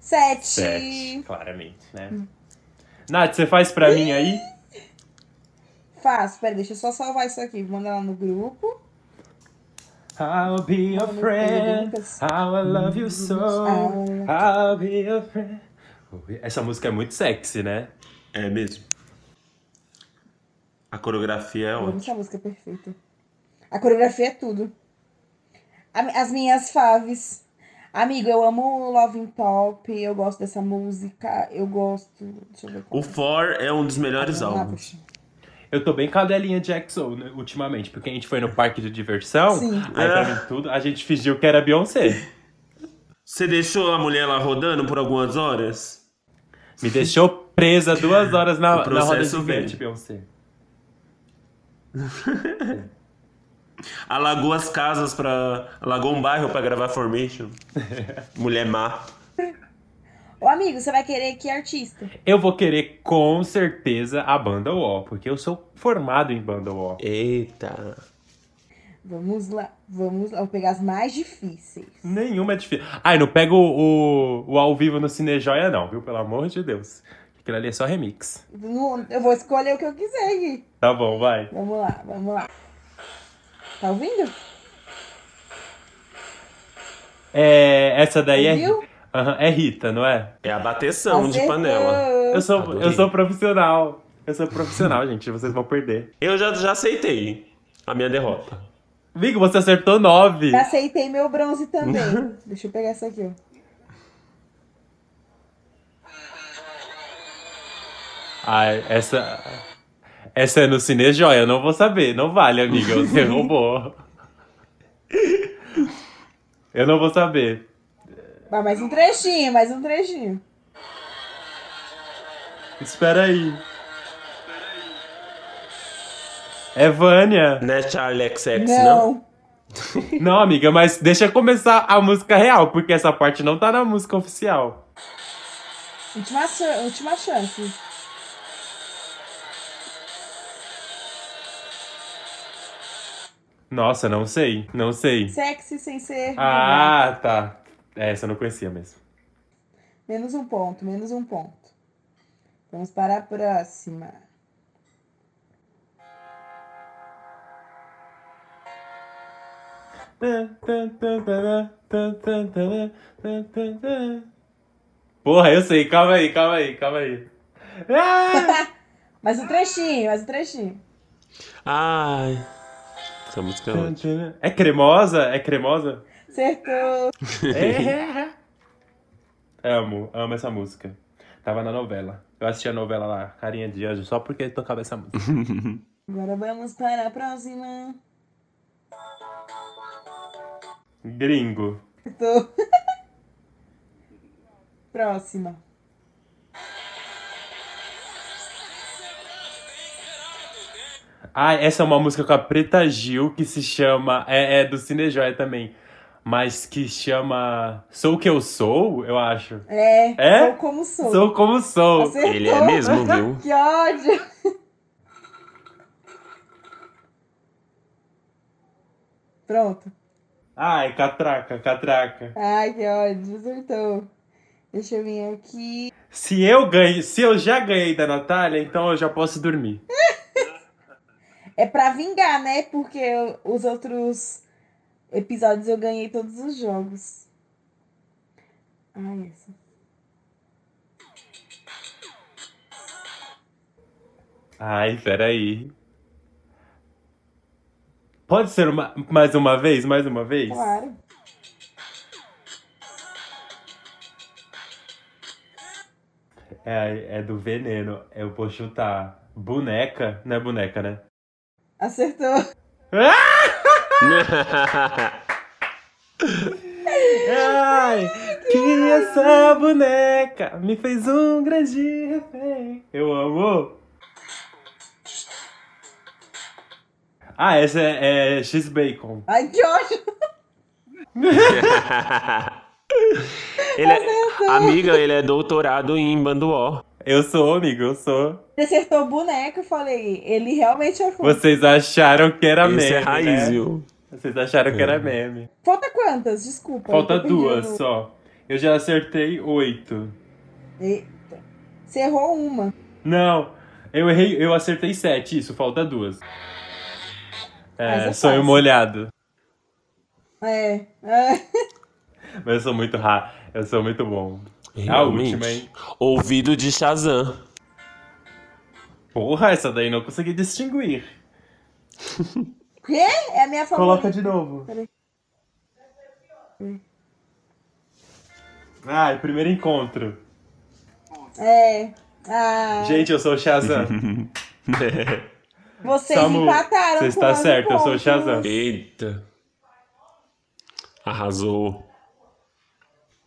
[SPEAKER 6] Sete.
[SPEAKER 10] Sete, claramente, né? Nath, você faz pra mim aí?
[SPEAKER 6] Fácil. Pera, deixa eu só salvar isso aqui. Vou mandar lá no grupo.
[SPEAKER 10] I'll be your friend. How I love you so. I'll be your friend. Essa música é muito sexy, né?
[SPEAKER 11] É mesmo. A coreografia é ótima.
[SPEAKER 6] essa música é perfeita. A coreografia é tudo. As minhas faves. Amigo, eu amo Love in Top. Eu gosto dessa música. Eu gosto. Deixa eu ver qual
[SPEAKER 11] O For é um dos melhores
[SPEAKER 6] é.
[SPEAKER 11] álbuns.
[SPEAKER 10] Eu tô bem cadelinha de XO né, ultimamente, porque a gente foi no parque de diversão,
[SPEAKER 6] Sim.
[SPEAKER 10] aí pra mim tudo, a gente fingiu que era Beyoncé.
[SPEAKER 11] Você deixou a mulher lá rodando por algumas horas?
[SPEAKER 10] Me deixou presa duas horas na,
[SPEAKER 11] O
[SPEAKER 10] na roda
[SPEAKER 11] processo
[SPEAKER 10] gigante. Beyoncé.
[SPEAKER 11] Alagou as casas pra. Alagou um bairro pra gravar Formation. Mulher má.
[SPEAKER 6] Ô, amigo, você vai querer que artista?
[SPEAKER 10] Eu vou querer com certeza a banda O, porque eu sou formado em banda O.
[SPEAKER 11] Eita.
[SPEAKER 6] Vamos lá, vamos lá. Vou pegar as mais difíceis.
[SPEAKER 10] Nenhuma é difícil. Ai, não pega o, o, o ao vivo no Cinejoia, não, viu? Pelo amor de Deus. Aquilo ali é só remix.
[SPEAKER 6] Eu vou escolher o que eu quiser aqui.
[SPEAKER 10] Tá bom, vai.
[SPEAKER 6] Vamos lá, vamos lá. Tá ouvindo?
[SPEAKER 10] É, essa daí é,
[SPEAKER 6] Ouviu?
[SPEAKER 10] Aham, é Rita, não é?
[SPEAKER 11] É a bateção de
[SPEAKER 6] Acertou.
[SPEAKER 11] panela.
[SPEAKER 10] Eu sou,
[SPEAKER 11] Adorei.
[SPEAKER 10] eu sou profissional. Eu sou profissional, gente. Vocês vão perder.
[SPEAKER 11] Eu já, já aceitei a minha derrota.
[SPEAKER 10] Amigo, você acertou nove.
[SPEAKER 6] Já aceitei meu bronze também. Deixa eu pegar essa aqui, ó.
[SPEAKER 10] Ai, essa. Essa é no Cinejoia, eu não vou saber. Não vale, amiga. Você roubou. Eu não vou saber.
[SPEAKER 6] Vai, mais um trechinho, mais um trechinho.
[SPEAKER 10] Espera aí. É Vânia.
[SPEAKER 11] Não é Charlie XX, não?
[SPEAKER 6] Não.
[SPEAKER 10] Não, amiga, mas deixa começar a música real, porque essa parte não tá na música oficial.
[SPEAKER 6] Última, última chance.
[SPEAKER 10] Nossa, não sei. Não sei.
[SPEAKER 6] Sexy sem ser.
[SPEAKER 10] Ah, tá. Essa eu não conhecia mesmo.
[SPEAKER 6] Menos um ponto, menos um ponto. Vamos para a próxima.
[SPEAKER 10] Porra, eu sei. Calma aí, calma aí, calma aí. Ah!
[SPEAKER 6] Mais um trechinho, mais um trechinho.
[SPEAKER 11] Ai. Essa música é ótima.
[SPEAKER 10] É cremosa? É cremosa?
[SPEAKER 6] Acertou.
[SPEAKER 10] É. Amo, amo essa música. Tava na novela. Eu assisti a novela lá, Carinha de Anjo, só porque tocava essa música.
[SPEAKER 6] Agora vamos para a próxima.
[SPEAKER 10] Gringo.
[SPEAKER 6] Acertou. próxima.
[SPEAKER 10] Ah, essa é uma música com a Preta Gil que se chama. É, é do Cinejoia também. Mas que chama Sou o que eu sou, eu acho.
[SPEAKER 6] É,
[SPEAKER 10] É?
[SPEAKER 6] sou como sou.
[SPEAKER 10] Sou como sou.
[SPEAKER 6] Acertou.
[SPEAKER 11] Ele é mesmo, viu?
[SPEAKER 6] Que ódio. Pronto.
[SPEAKER 10] Ai, catraca, catraca.
[SPEAKER 6] Ai, que ódio. Acertou. Deixa eu vir aqui.
[SPEAKER 10] Se eu ganhei, se eu já ganhei da Natália, então eu já posso dormir.
[SPEAKER 6] É pra vingar, né? Porque eu- os outros episódios eu ganhei todos os jogos. Ai, essa.
[SPEAKER 10] Ai, peraí. Pode ser uma, mais uma vez? Mais uma vez?
[SPEAKER 6] Claro.
[SPEAKER 10] É, é do veneno. Eu vou chutar. Boneca? Não é boneca, né?
[SPEAKER 6] Acertou.
[SPEAKER 10] Ai, que essa boneca me fez um grande refém. Eu amo. Ah, essa é, é X-Bacon.
[SPEAKER 6] Ai, que ódio.
[SPEAKER 11] Ele é, amiga, ele é doutorado em banduó.
[SPEAKER 10] Eu sou, amigo, eu sou.
[SPEAKER 6] Ele acertou o boneco, eu falei. Ele realmente é fã.
[SPEAKER 10] Vocês acharam que era
[SPEAKER 11] Esse
[SPEAKER 10] meme,
[SPEAKER 11] é raiz,
[SPEAKER 10] né?
[SPEAKER 11] viu?
[SPEAKER 10] Vocês acharam que era meme.
[SPEAKER 6] Falta quantas? Desculpa.
[SPEAKER 10] Falta duas só. Eu já acertei oito.
[SPEAKER 6] Eita. Você errou uma.
[SPEAKER 10] Não, eu errei, eu acertei sete, isso, falta duas. É,
[SPEAKER 6] é
[SPEAKER 10] sonho
[SPEAKER 6] fácil.
[SPEAKER 10] molhado.
[SPEAKER 6] É. é.
[SPEAKER 10] Mas eu sou muito ra, eu sou muito bom. A
[SPEAKER 11] Realmente.
[SPEAKER 10] última, hein?
[SPEAKER 11] Ouvido de Shazam.
[SPEAKER 10] Porra, essa daí não consegui distinguir.
[SPEAKER 6] Quê? É a minha favorita.
[SPEAKER 10] Coloca de novo.
[SPEAKER 6] Peraí.
[SPEAKER 10] Ai, primeiro encontro.
[SPEAKER 6] É. Ah.
[SPEAKER 10] Gente, eu sou o Shazam.
[SPEAKER 6] Vocês
[SPEAKER 10] Samu,
[SPEAKER 6] empataram
[SPEAKER 10] Você está
[SPEAKER 6] 11
[SPEAKER 10] certo, eu sou o. Shazam.
[SPEAKER 11] Eita. Arrasou.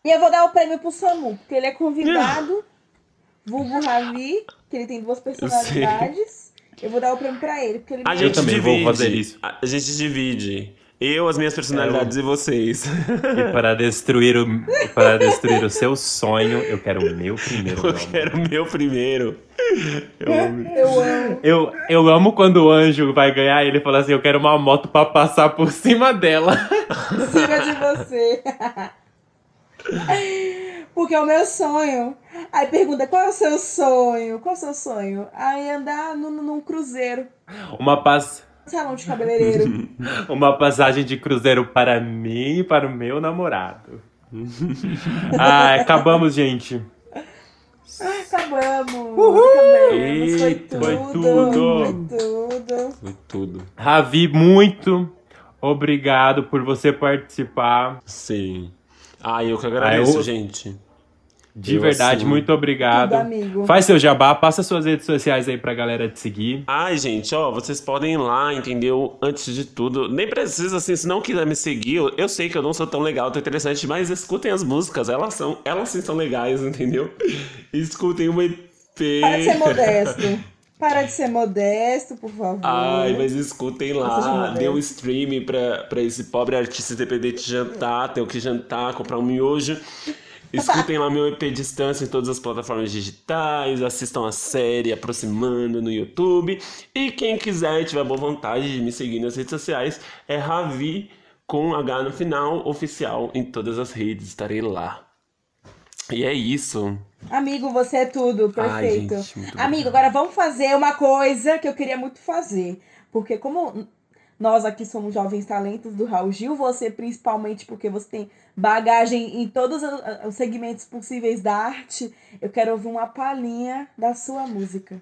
[SPEAKER 6] E eu vou dar o prêmio pro Samu, porque ele é convidado, vulgo Ravi, que ele tem duas personalidades. Eu vou dar o prêmio pra ele, porque ele
[SPEAKER 11] A gente
[SPEAKER 10] também
[SPEAKER 11] divide.
[SPEAKER 10] vou fazer isso.
[SPEAKER 11] A a gente divide. Eu, as minhas personalidades e vocês.
[SPEAKER 10] E para destruir o, para destruir o seu sonho, eu quero o meu primeiro.
[SPEAKER 11] Eu
[SPEAKER 10] meu
[SPEAKER 11] quero o meu primeiro. Eu amo.
[SPEAKER 6] Eu amo.
[SPEAKER 10] Eu, eu amo quando o anjo vai ganhar e ele fala assim: Eu quero uma moto pra passar por cima dela.
[SPEAKER 6] em cima de você. Porque é o meu sonho. Aí pergunta, qual é o seu sonho? Qual é o seu sonho? Aí andar num, num cruzeiro.
[SPEAKER 10] Uma, pas,
[SPEAKER 6] Salão de cabeleireiro.
[SPEAKER 10] uma passagem de cruzeiro para mim e para o meu namorado. ah, acabamos, gente.
[SPEAKER 6] Acabamos. Acabamos. Foi
[SPEAKER 10] Eita,
[SPEAKER 6] tudo.
[SPEAKER 10] foi tudo.
[SPEAKER 6] Foi tudo.
[SPEAKER 11] Foi tudo.
[SPEAKER 10] Ravi, muito obrigado por você participar.
[SPEAKER 11] Sim. Ah, eu que agradeço,
[SPEAKER 10] Ah, eu-
[SPEAKER 11] gente.
[SPEAKER 10] De
[SPEAKER 11] Eu,
[SPEAKER 10] verdade,
[SPEAKER 11] assim,
[SPEAKER 10] muito obrigado. Faz seu jabá, passa suas redes sociais aí pra galera te seguir.
[SPEAKER 11] Ai, gente, ó, vocês podem ir lá, entendeu? Antes de tudo, nem precisa, assim, se não quiser me seguir, eu, eu sei que eu não sou tão legal, tão interessante, mas escutem as músicas, elas são, elas sim são legais, entendeu? Escutem uma EP.
[SPEAKER 6] Para de ser modesto. Para de ser modesto, por favor.
[SPEAKER 11] Ai, mas escutem lá, dê um stream pra, pra esse pobre artista independente jantar, ter o que jantar, comprar um miojo. Escutem lá meu EP Distância em todas as plataformas digitais, assistam a série Aproximando no YouTube. E quem quiser e tiver boa vontade de me seguir nas redes sociais, é Ravi com H no final, oficial em todas as redes, estarei lá. E é isso.
[SPEAKER 6] Amigo, você é tudo,
[SPEAKER 11] Ai,
[SPEAKER 6] perfeito.
[SPEAKER 11] gente, muito
[SPEAKER 6] Amigo, agora vamos fazer uma coisa que eu queria muito fazer. Porque como nós aqui somos jovens talentos do Raul Gil, você principalmente porque você tem bagagem em todos os os segmentos possíveis da arte, eu quero ouvir uma palhinha da sua música.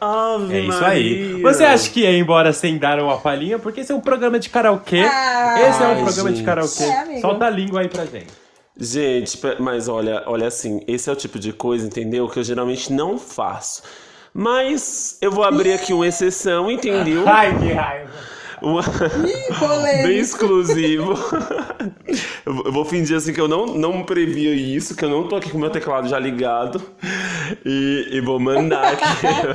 [SPEAKER 11] Ave
[SPEAKER 10] É isso aí.
[SPEAKER 11] Maria.
[SPEAKER 10] Você acha que ia embora sem dar uma palhinha? Porque esse é um programa de karaokê.
[SPEAKER 6] Ah,
[SPEAKER 10] esse é um
[SPEAKER 11] Ai,
[SPEAKER 10] programa de
[SPEAKER 11] gente.
[SPEAKER 10] karaokê.
[SPEAKER 6] É.
[SPEAKER 10] Solta a língua aí pra gente.
[SPEAKER 11] Gente, mas olha, olha assim, esse é o tipo de coisa, entendeu? Que eu geralmente não faço. Mas eu vou abrir aqui uma exceção, entendeu?
[SPEAKER 10] Ai, que raiva.
[SPEAKER 11] Uma... Bem exclusivo. eu vou- eu vou fingir assim que eu não, não previa isso, que eu não tô aqui com o meu teclado já ligado. E, e vou mandar aqui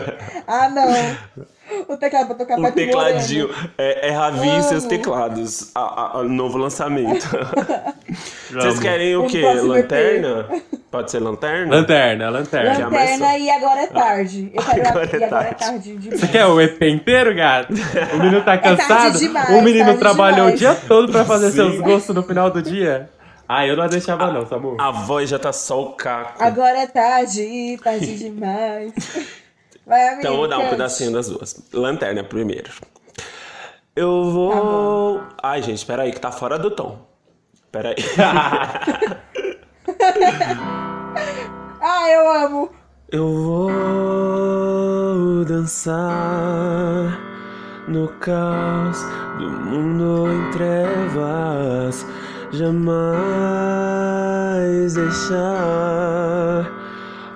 [SPEAKER 6] Ah, não. O teclado pra tocar Pato
[SPEAKER 11] tecladinho. É, é Ravi e seus teclados. A, a- a novo lançamento. Vocês querem o quê? Lanterna? Pode ser lanterna?
[SPEAKER 10] Lanterna, lanterna.
[SPEAKER 11] É mais
[SPEAKER 6] Lanterna e agora é tarde. Eu quero
[SPEAKER 11] Agora é
[SPEAKER 6] e agora é
[SPEAKER 11] tarde.
[SPEAKER 6] tarde demais.
[SPEAKER 10] Você quer o EP inteiro, gato? O menino tá
[SPEAKER 6] tarde
[SPEAKER 10] cansado.
[SPEAKER 6] demais,
[SPEAKER 10] o menino
[SPEAKER 6] tarde
[SPEAKER 10] trabalhou
[SPEAKER 6] demais.
[SPEAKER 10] o dia todo pra fazer
[SPEAKER 11] Sim.
[SPEAKER 10] seus gostos no final do dia. Ah, eu não deixava não, Samu.
[SPEAKER 11] A voz já tá só o caco.
[SPEAKER 6] Agora é tarde, tarde demais. Vai, amigo.
[SPEAKER 11] Então vou dar um pedacinho das duas. Lanterna primeiro. Eu vou. Ai, gente, peraí, que tá fora do tom. Peraí.
[SPEAKER 6] Ah, eu amo.
[SPEAKER 11] Eu vou dançar no caos do mundo em trevas. Jamais deixar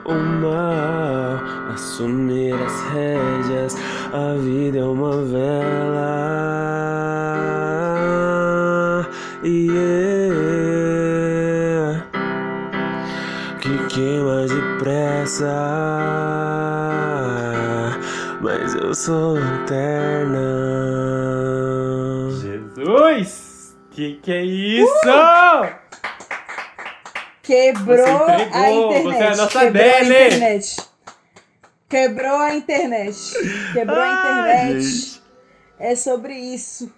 [SPEAKER 11] o mal assumir as rédeas. A vida é uma vela. Yeah que queima depressa. Mas eu sou lanterna.
[SPEAKER 10] Jesus! Que que é isso?
[SPEAKER 6] Quebrou a internet.
[SPEAKER 10] você é a nossa
[SPEAKER 6] Quebrou a internet. Quebrou a internet. Quebrou a internet.
[SPEAKER 11] gente.
[SPEAKER 6] É sobre isso.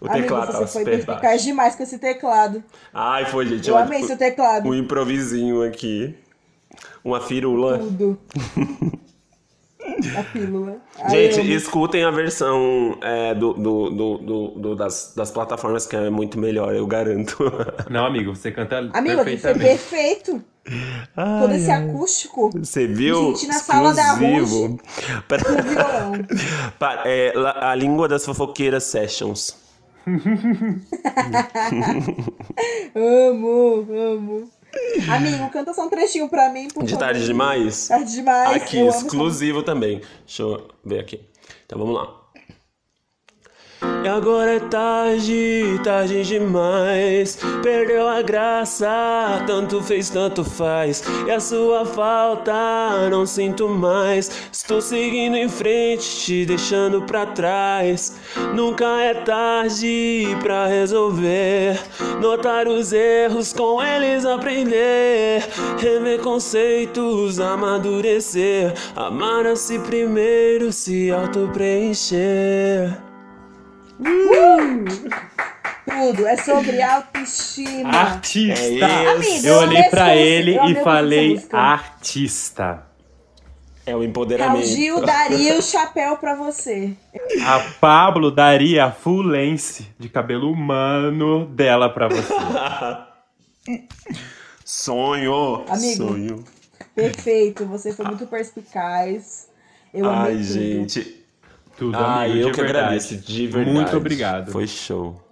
[SPEAKER 11] O
[SPEAKER 6] Amigo,
[SPEAKER 11] teclado
[SPEAKER 6] você foi perspicaz demais com esse teclado.
[SPEAKER 11] Ai, foi, gente.
[SPEAKER 6] Eu
[SPEAKER 11] olha,
[SPEAKER 6] amei seu teclado.
[SPEAKER 11] Um improvisinho aqui. Uma firula.
[SPEAKER 6] Tudo. A pílula. Ai,
[SPEAKER 11] Gente,
[SPEAKER 6] amo.
[SPEAKER 11] escutem a versão é, do, do, do, do- do- das, das plataformas que é muito melhor, eu garanto.
[SPEAKER 10] Não, amigo, você canta
[SPEAKER 6] Amigo, aqui foi
[SPEAKER 10] perfeitamente.
[SPEAKER 6] Perfeito. Todo esse acústico.
[SPEAKER 11] Você viu?
[SPEAKER 6] Gente, na sala da
[SPEAKER 11] Exclusivo. Pra-
[SPEAKER 6] Com violão.
[SPEAKER 11] Pa- é, a língua das fofoqueiras sessions.
[SPEAKER 6] Amo, amo. Amigo, canta só um trechinho pra mim, por
[SPEAKER 11] De
[SPEAKER 6] favor.
[SPEAKER 11] tarde demais?
[SPEAKER 6] Tarde demais.
[SPEAKER 11] Aqui, exclusivo também. Deixa eu ver aqui. Então vamos lá. E agora é tarde, tarde demais. Perdeu a graça, tanto fez, tanto faz. E a sua falta não sinto mais. Estou seguindo em frente, te deixando pra trás. Nunca é tarde pra resolver. Notar os erros, com eles aprender. Rever conceitos, amadurecer. Amar a si primeiro, se auto-preencher.
[SPEAKER 6] Tudo, é sobre autoestima.
[SPEAKER 10] Artista!
[SPEAKER 11] É
[SPEAKER 6] Amigo,
[SPEAKER 10] eu olhei
[SPEAKER 6] essa
[SPEAKER 10] ele e falei artista.
[SPEAKER 11] É o
[SPEAKER 6] É o
[SPEAKER 11] empoderamento.
[SPEAKER 6] Gil daria o chapéu pra você.
[SPEAKER 10] A Pablo daria a full length de cabelo humano dela pra você.
[SPEAKER 11] Sonho!
[SPEAKER 6] Amigo.
[SPEAKER 11] Sonho.
[SPEAKER 6] Perfeito, você foi muito perspicaz. Eu
[SPEAKER 11] Ai, gente.
[SPEAKER 10] Tudo,
[SPEAKER 11] Ah,
[SPEAKER 10] amigo,
[SPEAKER 11] eu que
[SPEAKER 10] verdade.
[SPEAKER 11] agradeço, de verdade.
[SPEAKER 10] Muito obrigado.
[SPEAKER 11] Foi show.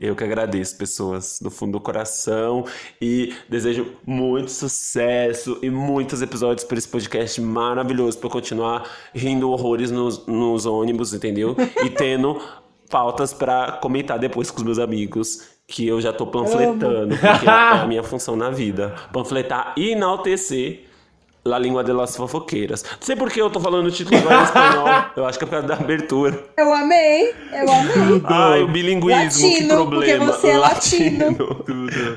[SPEAKER 11] Eu que agradeço, pessoas, do fundo do coração. E desejo muito sucesso e muitos episódios para esse podcast maravilhoso, para continuar rindo horrores nos, nos ônibus, entendeu? E tendo pautas para comentar depois com os meus amigos. Que eu já tô panfletando, porque é a minha função na vida. Panfletar e enaltecer La Língua de las Fofoqueiras. Não sei por que eu tô falando o título agora em espanhol. Eu acho que é por causa da abertura.
[SPEAKER 6] Eu amei, eu amei.
[SPEAKER 11] Ai, o bilinguismo, que
[SPEAKER 6] Latino,
[SPEAKER 11] problema.
[SPEAKER 6] porque você é latino.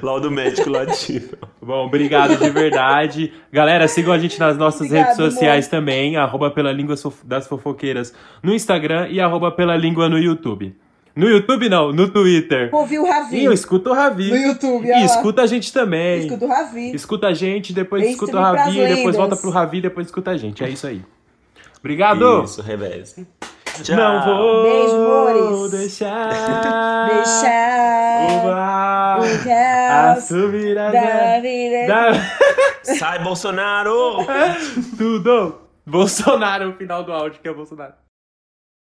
[SPEAKER 11] Laudo médico latino.
[SPEAKER 10] Bom, obrigado de verdade. Galera, sigam a gente nas nossas
[SPEAKER 6] Obrigado,
[SPEAKER 10] redes sociais também, arroba pela língua das fofoqueiras no Instagram e arroba pela língua no YouTube. No YouTube não, no Twitter.
[SPEAKER 6] Ouvi o Ravi.
[SPEAKER 10] E eu escuto o Ravi.
[SPEAKER 6] No YouTube,
[SPEAKER 10] E escuta a gente também.
[SPEAKER 6] Escuta o Ravi.
[SPEAKER 10] Escuta a gente, depois
[SPEAKER 6] Tem
[SPEAKER 10] escuta o
[SPEAKER 6] stream pras
[SPEAKER 10] Ravi, depois volta pro Ravi, depois escuta a gente. É isso aí. Obrigado!
[SPEAKER 11] Isso, revés. Tchau.
[SPEAKER 10] Não vou
[SPEAKER 6] Beijo, amores.
[SPEAKER 10] deixar
[SPEAKER 6] Deixar
[SPEAKER 10] o ar
[SPEAKER 6] o
[SPEAKER 10] a
[SPEAKER 6] caos
[SPEAKER 10] subir a
[SPEAKER 6] da vida.
[SPEAKER 10] da...
[SPEAKER 11] Sai, Bolsonaro!
[SPEAKER 10] Tudo! Bolsonaro, o final do áudio que é Bolsonaro.